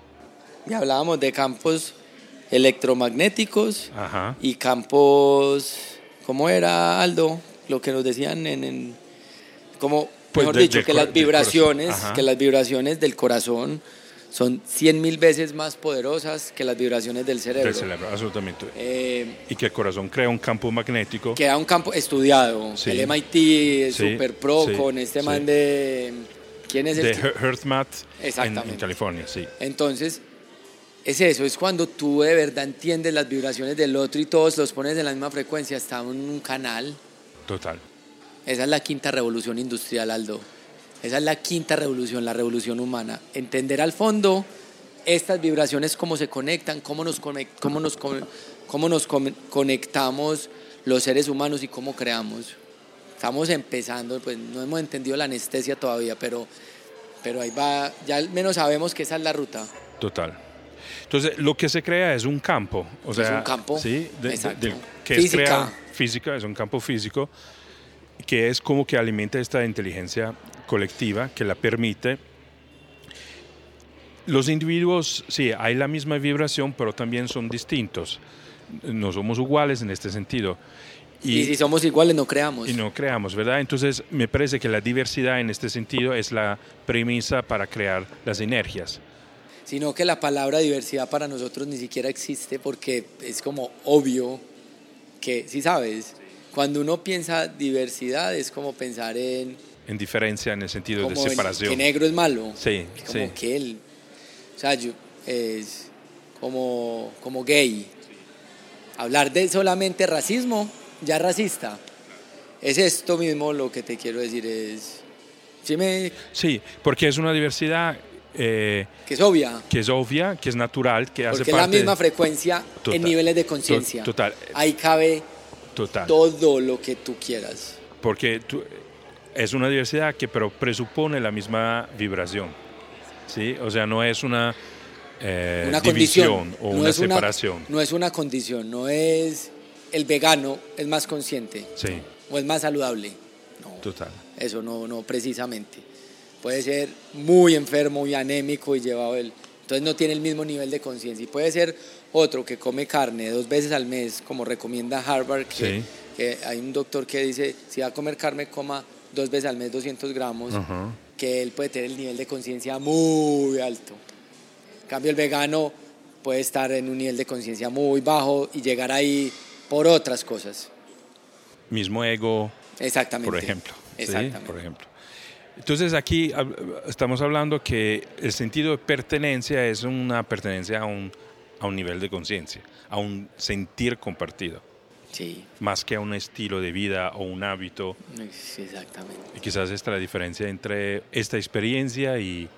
Y hablábamos de campos electromagnéticos y campos, ¿cómo era Aldo? Lo que nos decían en, en como, pues mejor dicho, que las vibraciones, que las vibraciones del corazón son 100 mil veces más poderosas que las vibraciones del cerebro. Del cerebro, absolutamente. Eh, y que el corazón crea un campo magnético. Crea un campo estudiado. El MIT, Super Pro, con este man de... ¿Quién es el? De HearthMath en, en, California, sí. Entonces, es eso, es cuando tú de verdad entiendes las vibraciones del otro y todos los pones en la misma frecuencia, está en un canal. Total. Esa es la quinta revolución industrial, Aldo. Esa es la quinta revolución, la revolución humana. Entender al fondo estas vibraciones, cómo se conectan, cómo nos, cómo nos, cómo nos conectamos los seres humanos y cómo creamos. Estamos empezando, pues no hemos entendido la anestesia todavía, pero, pero ahí va, ya al menos sabemos que esa es la ruta. Total. Entonces, lo que se crea es un campo. O sea, es un campo. Sí, que física. Es física, es un campo físico que es como que alimenta esta inteligencia colectiva que la permite. Los individuos, sí, hay la misma vibración, pero también son distintos. No somos iguales en este sentido. Y, si somos iguales, no creamos. Y no creamos, ¿verdad? Entonces, me parece que la diversidad en este sentido es la premisa para crear las energías. Sino que la palabra diversidad para nosotros ni siquiera existe porque es como obvio que, si sabes, cuando uno piensa diversidad es como pensar en... En diferencia en el sentido de separación. que negro es malo. Sí, como sí. que él... O sea, yo, es como, como gay. Hablar de solamente racismo, ya racista. Es esto mismo lo que te quiero decir, es... ¿Sí, me... sí porque es una diversidad eh, que es obvia. Que es obvia, que es natural, que hace Porque parte... es la misma frecuencia en niveles de conciencia. Total. Ahí cabe Total. todo lo que tú quieras. Porque es una diversidad que pero presupone la misma vibración. ¿sí? O sea, no es una, eh, una división o una separación. no es una condición, no es el vegano es más consciente sí. o es más saludable. No, Total. Eso no, no precisamente. Puede ser muy enfermo y anémico y llevado el... Entonces no tiene el mismo nivel de conciencia. Y puede ser otro que come carne dos veces al mes, como recomienda Harvard, que, hay un doctor que dice, si va a comer carne, coma dos veces al mes 200 gramos, que él puede tener el nivel de conciencia muy alto. En cambio, el vegano puede estar en un nivel de conciencia muy bajo y llegar ahí por otras cosas. Mismo ego, Exactamente. por ejemplo. Exactamente. Por ejemplo. Entonces aquí estamos hablando que el sentido de pertenencia es una pertenencia a un, a un nivel de conciencia, a un sentir compartido. Sí. Más que a un estilo de vida o un hábito. Sí, exactamente. Y quizás esta es la diferencia entre esta experiencia y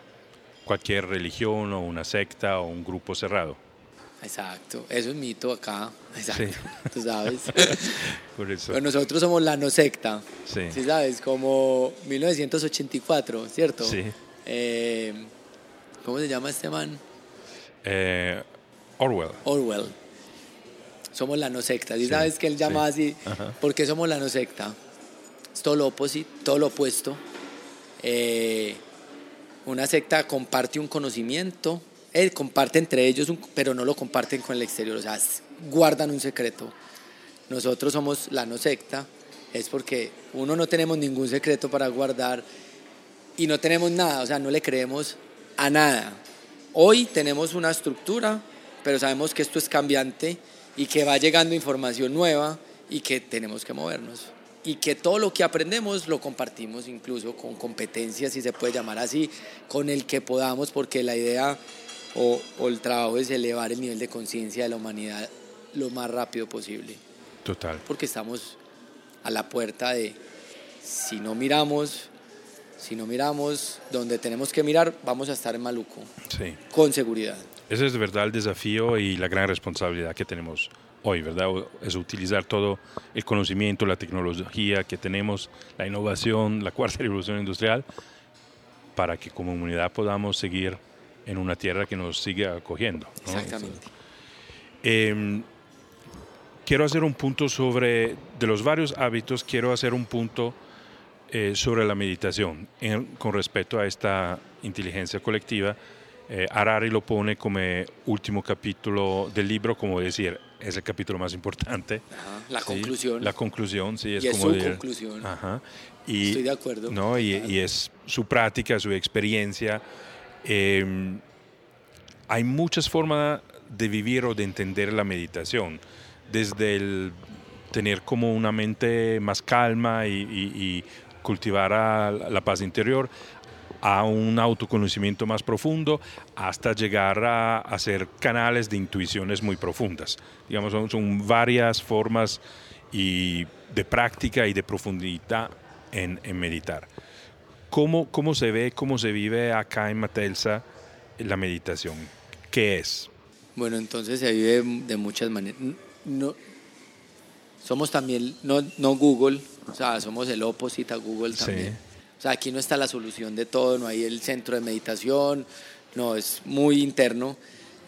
cualquier religión o una secta o un grupo cerrado. Exacto, eso es mito acá, exacto, Sí. tú sabes. Por eso. Pero nosotros somos la no secta, Sí. ¿sí sabes? Como 1984, ¿cierto? Sí. Eh, ¿Cómo se llama este man? Eh, Orwell. Orwell. Somos la no secta, ¿sí, Sí, sabes que él llama sí. así? Ajá. ¿Por qué somos la no secta? Es todo lo, oposi- todo lo opuesto. Eh, Una secta comparte un conocimiento, eh, comparte entre ellos, pero no lo comparten con el exterior, o sea, guardan un secreto. Nosotros somos la no secta, es porque uno no tenemos ningún secreto para guardar y no tenemos nada, o sea, no le creemos a nada. Hoy tenemos una estructura, pero sabemos que esto es cambiante y que va llegando información nueva y que tenemos que movernos. Y que todo lo que aprendemos lo compartimos incluso con competencias, si se puede llamar así, con el que podamos, porque la idea o, o el trabajo es elevar el nivel de conciencia de la humanidad lo más rápido posible. Total. Porque estamos a la puerta de, si no miramos, si no miramos donde tenemos que mirar, vamos a estar en maluco. Sí. Con seguridad. Ese es de verdad el desafío y la gran responsabilidad que tenemos hoy, ¿verdad? Es utilizar todo el conocimiento, la tecnología que tenemos, la innovación, la cuarta revolución industrial, para que como humanidad podamos seguir en una tierra que nos sigue acogiendo. Exactamente. Eh, quiero hacer un punto sobre, de los varios hábitos, quiero hacer un punto eh, sobre la meditación con respecto a esta inteligencia colectiva. Eh, Harari lo pone como último capítulo del libro, como decir, es el capítulo más importante. la conclusión. La conclusión, sí, es y como es su conclusión. Ajá, y, Estoy de acuerdo. ¿no? Y, y, es su práctica, su experiencia. Eh, hay muchas formas de vivir o de entender la meditación desde el tener como una mente más calma y, cultivar la paz interior a un autoconocimiento más profundo hasta llegar a hacer canales de intuiciones muy profundas. Digamos, son, varias formas y de práctica y de profundidad en, meditar. ¿Cómo, ¿Cómo se ve, cómo se vive acá en Matelsa la meditación? ¿Qué es? Bueno, entonces se vive de muchas maneras no, somos también, no, no Google, o sea, somos el opposite a Google también. O sea, aquí no está la solución de todo, no hay el centro de meditación, no, es muy interno.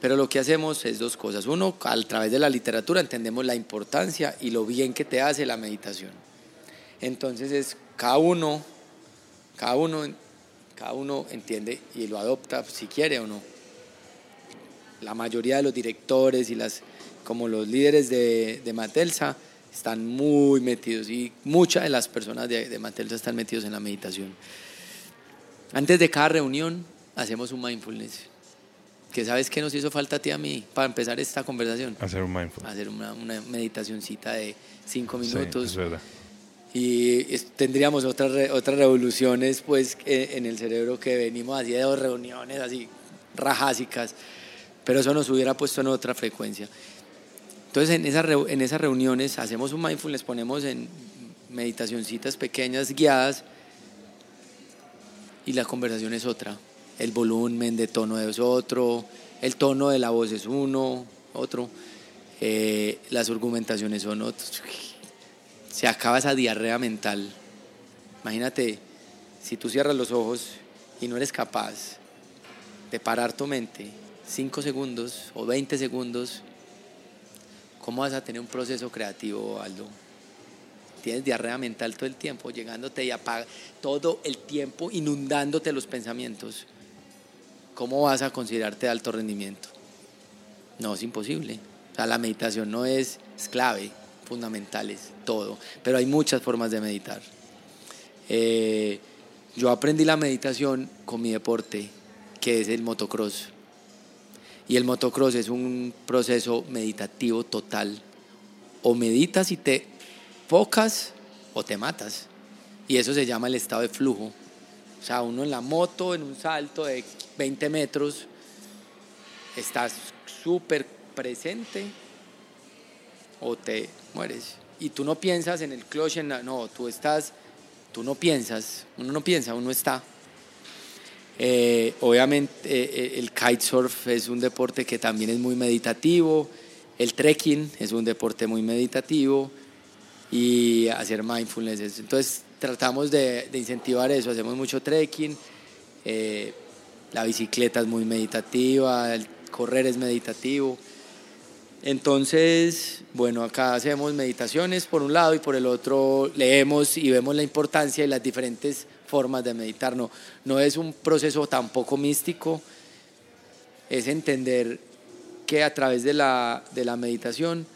Pero lo que hacemos es dos cosas. Uno, a través de la literatura entendemos la importancia y lo bien que te hace la meditación. Entonces es cada uno, cada uno, cada uno entiende y lo adopta si quiere o no. La mayoría de los directores y las como los líderes de, de Matelsa están muy metidos y muchas de las personas de, de Matelsa están metidos en la meditación. Antes de cada reunión hacemos un mindfulness. Que sabes que nos hizo falta a ti a mí para empezar esta conversación. Hacer un mindfulness. Hacer una, una meditacioncita de cinco minutos. Sí, es verdad. Y tendríamos otras, otras revoluciones pues en el cerebro que venimos así de dos reuniones así rajásicas, pero eso nos hubiera puesto en otra frecuencia. Entonces en, esas en esas reuniones hacemos un mindfulness, ponemos en meditacioncitas pequeñas, guiadas, y la conversación es otra. El volumen de tono es otro, el tono de la voz es uno, otro, eh, las argumentaciones son otros. Se acaba esa diarrea mental. Imagínate, si tú cierras los ojos y no eres capaz de parar tu mente 5 segundos o 20 segundos ¿Cómo vas a tener un proceso creativo, Aldo? Tienes diarrea mental todo el tiempo, llegándote y apaga todo el tiempo inundándote los pensamientos. ¿Cómo vas a considerarte de alto rendimiento? No, es imposible. O sea, la meditación no es, es clave, fundamental, es todo. Pero hay muchas formas de meditar. Eh, yo aprendí la meditación con mi deporte, que es el motocross. Y el motocross es un proceso meditativo total. O meditas y te focas o te matas. Y eso se llama el estado de flujo. O sea, uno en la moto, en un salto de 20 metros, estás súper presente o te mueres. Y tú no piensas en el clutch, no, tú estás, tú no piensas, uno no piensa, uno está. Eh, obviamente eh, eh, el kitesurf es un deporte que también es muy meditativo, el trekking es un deporte muy meditativo y hacer mindfulness. Entonces tratamos de, incentivar eso, hacemos mucho trekking, la bicicleta es muy meditativa, el correr es meditativo. Entonces, bueno, acá hacemos meditaciones por un lado y por el otro leemos y vemos la importancia y las diferentes formas de meditar. No, no es un proceso tampoco místico, es entender que a través de la, de la meditación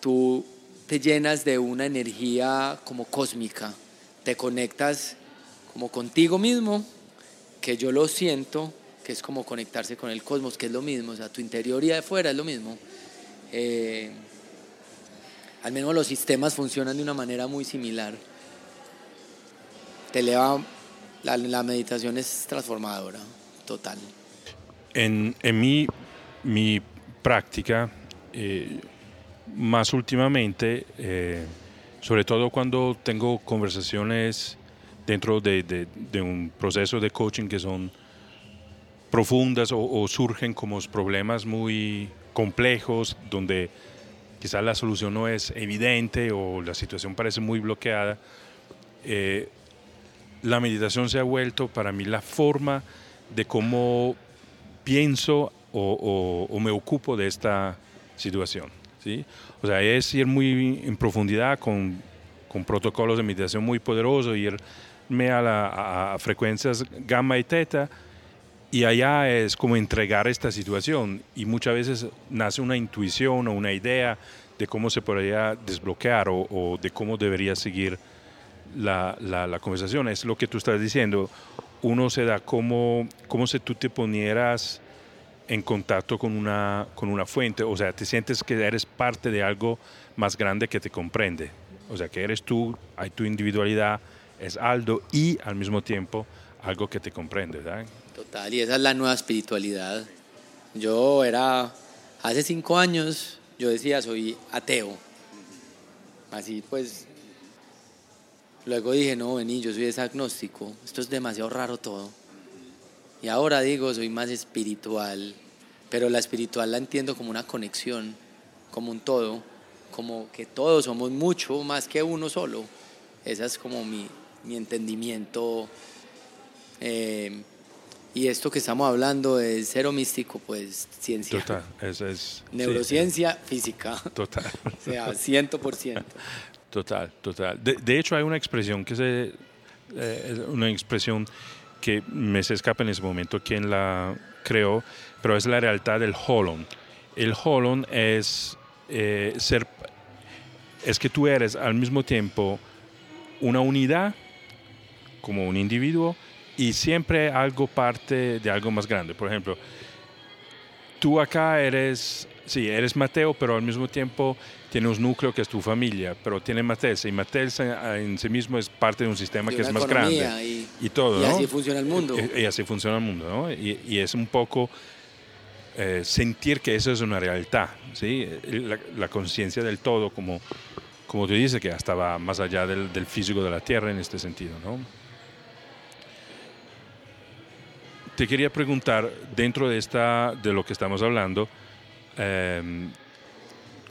tú te llenas de una energía como cósmica, te conectas como contigo mismo, que yo lo siento, que es como conectarse con el cosmos, que es lo mismo, o sea, tu interior y afuera es lo mismo. Eh, al menos los sistemas funcionan de una manera muy similar. Te eleva, la, meditación es transformadora, total. En, en mi, mi práctica, eh, más últimamente, eh, sobre todo cuando tengo conversaciones dentro de, un proceso de coaching que son profundas o, surgen como problemas muy complejos donde quizás la solución no es evidente o la situación parece muy bloqueada, eh, la meditación se ha vuelto para mí la forma de cómo pienso o me ocupo de esta situación. O sea, es ir muy en profundidad con, con protocolos de meditación muy poderosos, irme a, la, a frecuencias gamma y teta, y allá es como entregar esta situación y muchas veces nace una intuición o una idea de cómo se podría desbloquear o, o de cómo debería seguir la, la, la, conversación. Es lo que tú estás diciendo. Uno se da como, como si tú te ponieras en contacto con una, con una fuente, o sea, te sientes que eres parte de algo más grande que te comprende, o sea, que eres tú, hay tu individualidad, es Aldo y al mismo tiempo algo que te comprende, ¿verdad? Total, y esa es la nueva espiritualidad. Yo era, hace cinco años, yo decía, soy ateo. Así pues, luego dije, no, vení, yo soy agnóstico, esto es demasiado raro todo. Y ahora digo, soy más espiritual, pero la espiritual la entiendo como una conexión, como un todo, como que todos somos mucho más que uno solo. Ese es como mi, mi entendimiento. Eh, y esto que estamos hablando es cero místico, pues ciencia. Total, eso es. Neurociencia, física. Total. o sea, ciento por ciento. Total, total. De, de, hecho, hay una expresión que se, eh, una expresión que me se escapa en ese momento quién la creó, pero es la realidad del holon. El holon es eh, ser, es que tú eres al mismo tiempo una unidad como un individuo y siempre algo parte de algo más grande. Por ejemplo, tú acá eres, sí, eres Mateo, pero al mismo tiempo tiene un núcleo que es tu familia, pero tiene Mattel, y Mattel en sí mismo es parte de un sistema que es más grande. Y, todo, y así funciona el mundo. Y, así funciona el mundo, ¿no? Y, es un poco eh, sentir que eso es una realidad, ¿sí? La, conciencia del todo, como, como tú dices, que hasta va más allá del, del físico de la Tierra en este sentido, ¿no? Te quería preguntar, dentro de, esta, de lo que estamos hablando, eh,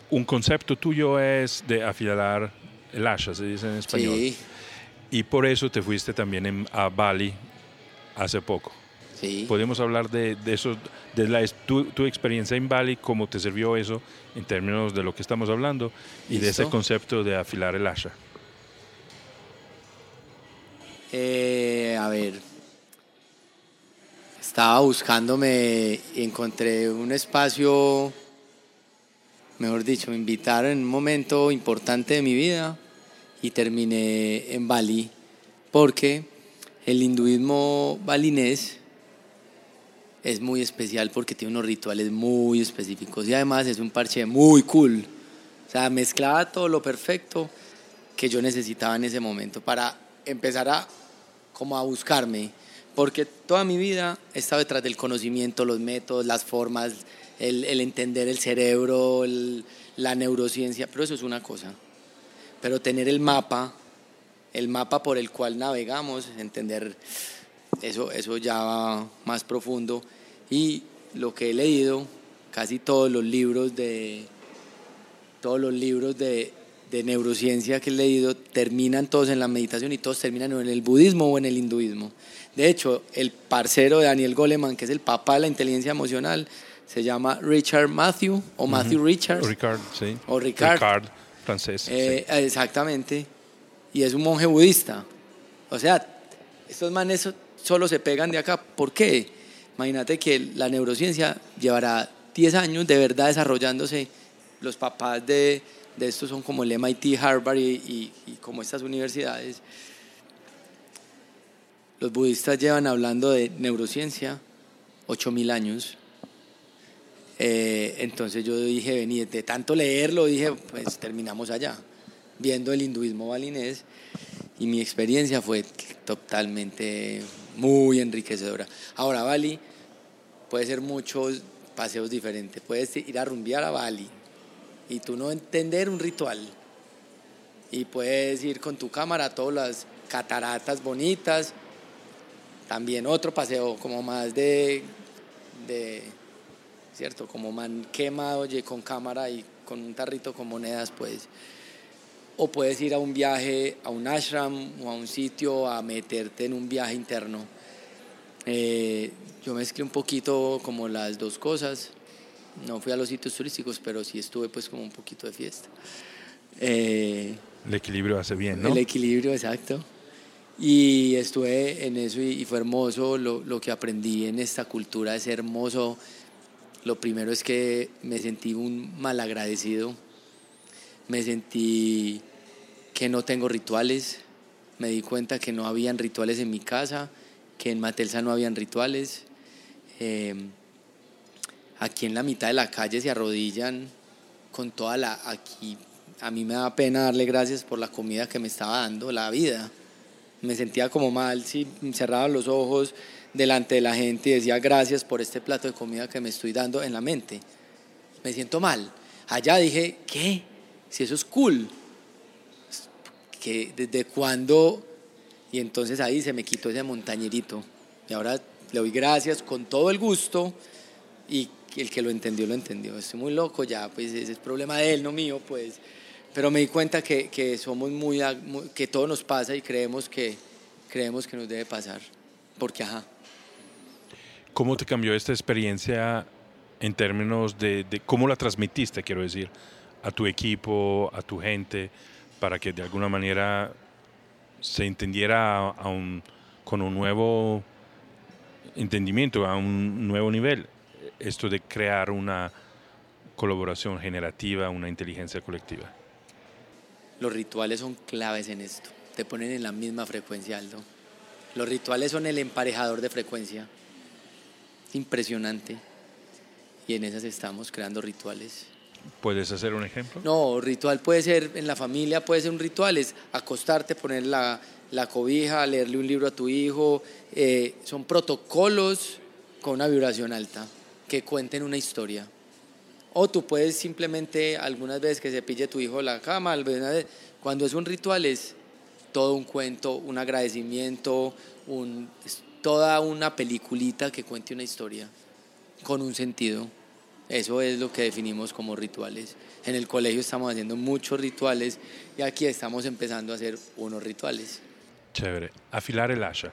un concepto tuyo es de afilar el asha, se dice en español. Sí. Y por eso te fuiste también a Bali hace poco. Sí. Podemos hablar de, eso, de la, tu, experiencia en Bali, cómo te sirvió eso en términos de lo que estamos hablando y de ese concepto de afilar el asha. Eh, a ver, estaba buscándome y encontré un espacio mejor dicho, me invitaron en un momento importante de mi vida y terminé en Bali porque el hinduismo balinés es muy especial porque tiene unos rituales muy específicos y además es un parche muy cool. O sea, mezclaba todo lo perfecto que yo necesitaba en ese momento para empezar a como a buscarme, porque toda mi vida he estado detrás del conocimiento, los métodos, las formas, el, entender el cerebro, la neurociencia, pero eso es una cosa. Pero tener el mapa, el mapa por el cual navegamos, entender eso, eso ya va más profundo. Y lo que he leído, casi todos los libros de todos los libros de, de neurociencia que he leído terminan todos en la meditación y todos terminan en el budismo o en el hinduismo. De hecho, el parcero de Daniel Goleman, que es el papá de la inteligencia emocional, se llama Richard Matthew o Matthew Richards. Ricard, sí. O Ricard. Ricard, francés. Eh, Exactamente. Y es un monje budista. O sea, estos manes so- solo se pegan de acá. ¿Por qué? Imagínate que la neurociencia llevará 10 años de verdad desarrollándose. Los papás de, de estos son como el MIT, Harvard y, y- y como estas universidades. Los budistas llevan hablando de neurociencia 8000 años. Eh, entonces yo dije, vení, de tanto leerlo, dije, pues terminamos allá, viendo el hinduismo balinés. Y mi experiencia fue totalmente muy enriquecedora. Ahora, Bali puede ser muchos paseos diferentes. Puedes ir a rumbear a Bali y tú no entender un ritual. Y puedes ir con tu cámara a todas las cataratas bonitas. También otro paseo como más de, de ¿cierto? Como man quema, oye, con cámara y con un tarrito con monedas, pues. O puedes ir a un viaje, a un ashram o a un sitio a meterte en un viaje interno. Eh, yo mezclé un poquito como las dos cosas. No fui a los sitios turísticos, pero sí estuve pues como un poquito de fiesta. Eh, El equilibrio hace bien, ¿no? el equilibrio, exacto. Y estuve en eso y, fue hermoso lo, lo que aprendí en esta cultura, es hermoso. Lo primero es que me sentí un malagradecido, me sentí que no tengo rituales, me di cuenta que no habían rituales en mi casa, que en Matelsa no habían rituales. Eh, aquí en la mitad de la calle se arrodillan con toda la... Aquí a mí me da pena darle gracias por la comida que me estaba dando, la vida. Me sentía como mal si cerraba los ojos delante de la gente y decía gracias por este plato de comida que me estoy dando en la mente. Me siento mal. Allá dije, ¿qué? Si eso es cool. que ¿Desde cuándo? Y entonces ahí se me quitó ese montañerito. Y ahora le doy gracias con todo el gusto y el que lo entendió, lo entendió. Estoy muy loco ya, pues ese es problema de él, no mío, pues. Pero me di cuenta que, que somos muy, muy- que todo nos pasa y creemos que, creemos que nos debe pasar. Porque, ajá. ¿Cómo te cambió esta experiencia en términos de, de cómo la transmitiste, quiero decir, a tu equipo, a tu gente, para que de alguna manera se entendiera a- un- con un nuevo entendimiento, a un nuevo nivel, esto de crear una colaboración generativa, una inteligencia colectiva? Los rituales son claves en esto. Te ponen en la misma frecuencia, Aldo. Los rituales son el emparejador de frecuencia. Impresionante. Y en esas estamos creando rituales. ¿Puedes hacer un ejemplo? No, ritual puede ser en la familia, puede ser un ritual, es acostarte, poner la, la cobija, leerle un libro a tu hijo. eh, son protocolos con una vibración alta que cuenten una historia. O tú puedes simplemente, algunas veces que se pille tu hijo la cama, cuando es un ritual es todo un cuento, un agradecimiento, toda una peliculita que cuente una historia con un sentido. Eso es lo que definimos como rituales. En el colegio estamos haciendo muchos rituales y aquí estamos empezando a hacer unos rituales. Chévere. Afilar el asha.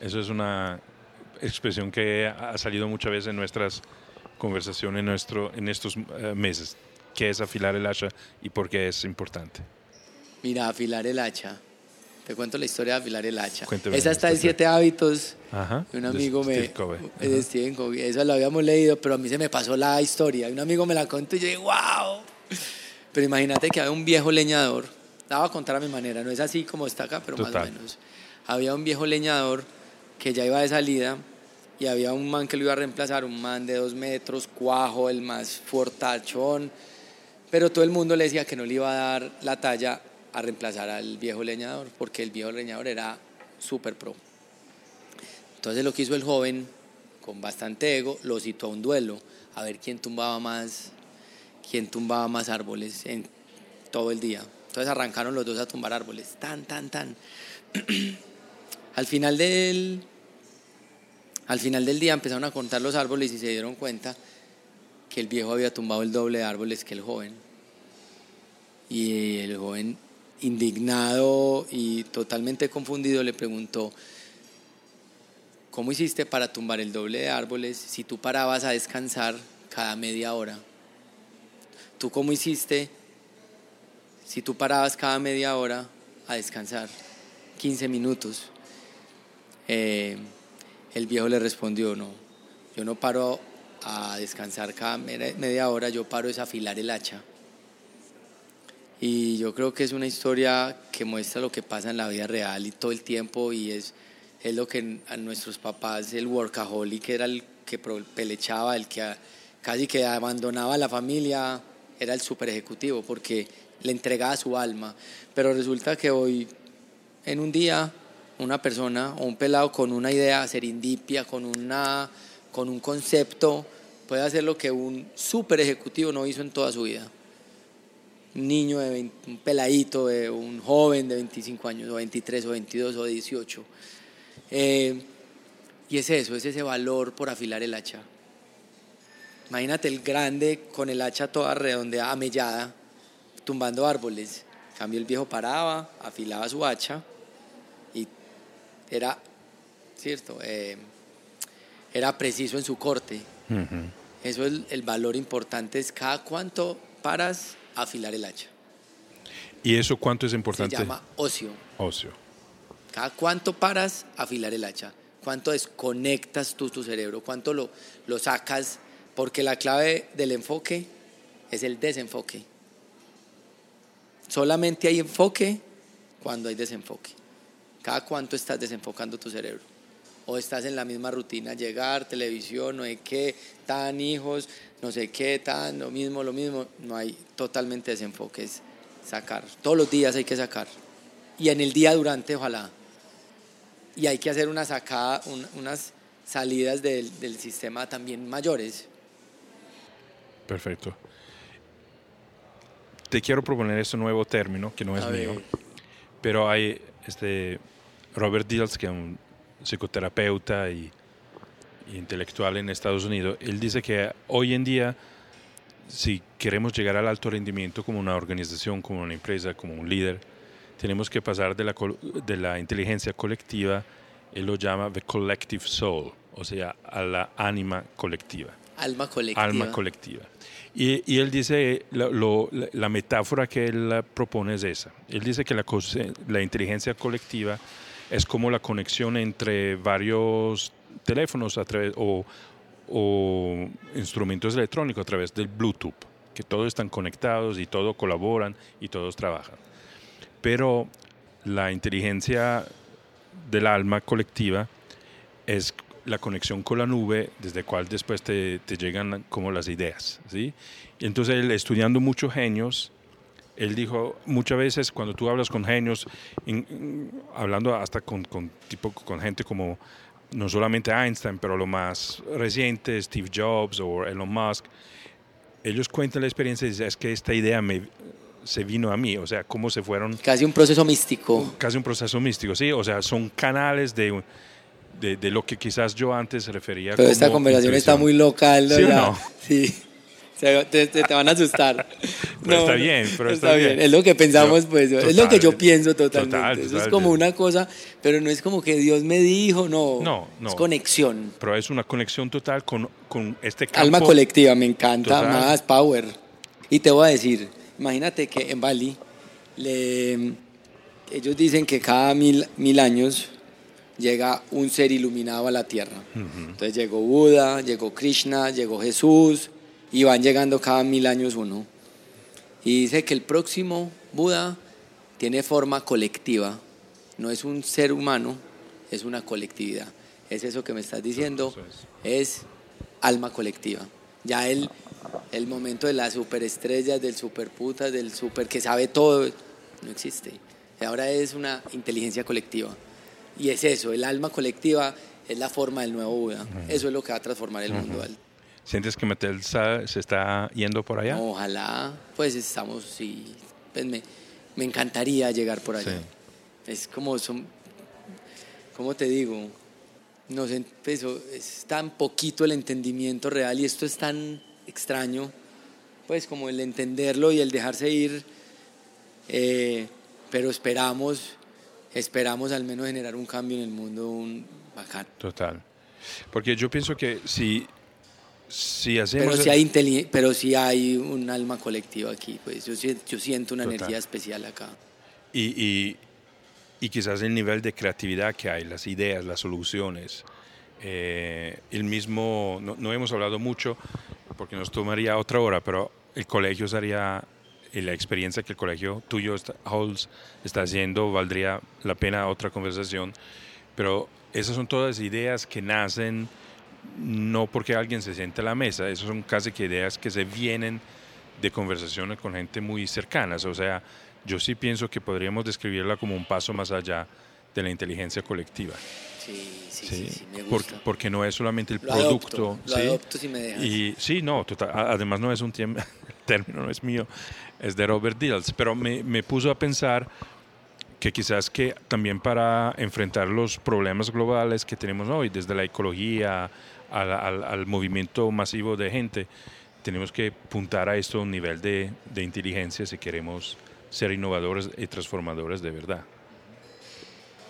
Eso es una expresión que ha salido muchas veces en nuestras conversaciones en, nuestro, en estos eh, meses. ¿Qué es afilar el asha y por qué es importante? Mira, afilar el hacha. Te cuento la historia de afilar el hacha. Cuénteme, Esa está en. Siete Hábitos. Ajá. Un de amigo me. Steve eh, de Stephen Covey. Esa la habíamos leído, pero a mí se me pasó la historia. Un amigo me la contó y yo dije, wow. Pero imagínate que había un viejo leñador. La voy a contar a mi manera. No es así como está acá, pero más Total. o menos. Había un viejo leñador que ya iba de salida y había un man que lo iba a reemplazar, un man de dos metros, cuajo, el más fortachón. Pero todo el mundo le decía que no le iba a dar la talla a reemplazar al viejo leñador, porque el viejo leñador era súper pro. Entonces lo que hizo el joven, con bastante ego, lo citó a un duelo, a ver quién tumbaba más, quién tumbaba más árboles en todo el día. Entonces arrancaron los dos a tumbar árboles, tan, tan, tan. al final del, al final del día empezaron a contar los árboles y se dieron cuenta que el viejo había tumbado el doble de árboles que el joven. Y el joven, indignado y totalmente confundido, le preguntó, ¿cómo hiciste para tumbar el doble de árboles si tú parabas a descansar cada media hora? ¿Tú cómo hiciste si tú parabas cada media hora a descansar? 15 minutos. Eh, el viejo le respondió, no, yo no paro a descansar cada media hora, yo paro es afilar el hacha. Y yo creo que es una historia que muestra lo que pasa en la vida real y todo el tiempo y es, es lo que a nuestros papás, el workaholic era el que pelechaba, el que casi que abandonaba la familia, era el super ejecutivo porque le entregaba su alma. Pero resulta que hoy, en un día, una persona o un pelado con una idea serendipia, con, una, con un concepto, puede hacer lo que un super ejecutivo no hizo en toda su vida. Un niño, de un peladito, de un joven de 25 años, o 23, o 22, o 18. Eh, y es eso, es ese valor por afilar el hacha. Imagínate el grande con el hacha toda redondeada, amellada, tumbando árboles. En cambio el viejo paraba, afilaba su hacha era, ¿cierto? Eh, era preciso en su corte. Eso es el, valor importante, es cada cuánto paras a afilar el hacha. ¿Y eso cuánto es importante? Se llama ocio. Ocio. Cada cuánto paras a afilar el hacha. Cuánto desconectas tú tu cerebro, cuánto lo, lo sacas, porque la clave del enfoque es el desenfoque. Solamente hay enfoque cuando hay desenfoque. Cada cuánto estás desenfocando tu cerebro. O estás en la misma rutina, llegar, televisión, no sé qué, tan hijos, no sé qué, tan, lo mismo, lo mismo. No hay totalmente desenfoque, es sacar. Todos los días hay que sacar. Y en el día durante, ojalá. Y hay que hacer una sacada, unas salidas del, del sistema también mayores. Perfecto te quiero proponer este nuevo término, que no es mío, pero hay este Robert Dills, que es un psicoterapeuta y, intelectual en Estados Unidos, él dice que hoy en día, si queremos llegar al alto rendimiento como una organización, como una empresa, como un líder, tenemos que pasar de la, de la inteligencia colectiva, él lo llama the collective soul, o sea, a la ánima colectiva. Alma colectiva. Alma colectiva. Y, él dice, la, metáfora que él propone es esa. Él dice que la, la inteligencia colectiva es como la conexión entre varios teléfonos o, instrumentos electrónicos a través del Bluetooth, que todos están conectados y todos colaboran y todos trabajan. Pero la inteligencia del alma colectiva es la conexión con la nube, desde cual después te, llegan como las ideas. ¿sí? Entonces, estudiando muchos genios, él dijo, muchas veces cuando tú hablas con genios, hablando hasta con, con, tipo, con gente como no solamente Einstein, pero lo más reciente, Steve Jobs o Elon Musk, ellos cuentan la experiencia y dicen, es que esta idea me, se vino a mí, o sea, cómo se fueron... Casi un proceso místico. Casi un proceso místico, sí, o sea, son canales de de, lo que quizás yo antes refería. Pero esta conversación está muy local, ¿no? ¿Sí no? Sí. Te, te, van a asustar. Pero está bien, pero está, bien. Es lo que pensamos, pues. es lo que yo pienso totalmente. Eso es como una cosa, pero no es como que Dios me dijo, no. No, no. Es conexión. Pero es una conexión total con, con este campo. Alma colectiva, me encanta más, power. Y te voy a decir, imagínate que en Bali, le, ellos dicen que cada mil, mil años llega un ser iluminado a la tierra. Entonces llegó Buda, llegó Krishna, llegó Jesús y van llegando cada mil años uno. Y dice que el próximo Buda tiene forma colectiva, no es un ser humano, es una colectividad. Es eso que me estás diciendo, es alma colectiva. Ya el, el momento de las superestrellas, del superputa, del super que sabe todo, no existe. Ahora es una inteligencia colectiva. Y es eso, el alma colectiva es la forma del nuevo Buda. Eso es lo que va a transformar el mundo. ¿Sientes que Metel se está yendo por allá? Ojalá, pues estamos, sí, pues me, me encantaría llegar por allá. Es como, son, ¿cómo te digo? No sé, pues, es tan poquito el entendimiento real y esto es tan extraño, pues como el entenderlo y el dejarse ir, eh, pero esperamos esperamos al menos generar un cambio en el mundo un bacán. Total. Porque yo pienso que si, si hacemos... Pero si hay, pero si hay un alma colectiva aquí, pues yo, yo siento una energía especial acá. Y, y, y, quizás el nivel de creatividad que hay, las ideas, las soluciones. Eh, el mismo, no, no, hemos hablado mucho, porque nos tomaría otra hora, pero el colegio sería, y la experiencia que el colegio tuyo, Halls, está haciendo, valdría la pena otra conversación. Pero esas son todas ideas que nacen no porque alguien se siente a la mesa, esas son casi que ideas que se vienen de conversaciones con gente muy cercanas. O sea, yo sí pienso que podríamos describirla como un paso más allá de la inteligencia colectiva. Sí, sí, sí, sí, me gusta. Porque, no es solamente el producto. lo adopto si me dejas. Y sí, no, total, además no es un el término, no es mío, es de Robert Dills, pero me, me puso a pensar que quizás que también para enfrentar los problemas globales que tenemos hoy, desde la ecología al, al, movimiento masivo de gente, tenemos que apuntar a esto a un nivel de, de inteligencia si queremos ser innovadores y transformadores de verdad.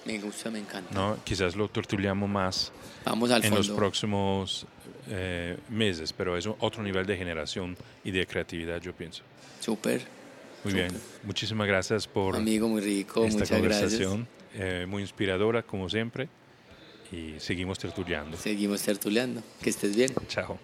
Me gusta, me encanta. ¿No? Quizás lo tortuliamos más Vamos al en los próximos eh, meses, pero es otro nivel de generación y de creatividad, yo pienso. Súper. Muy bien, muchísimas gracias por Amigo, muy rico, esta muchas conversación, eh, muy inspiradora como siempre y seguimos tertuleando. Seguimos tertuleando. Que estés bien. Chao.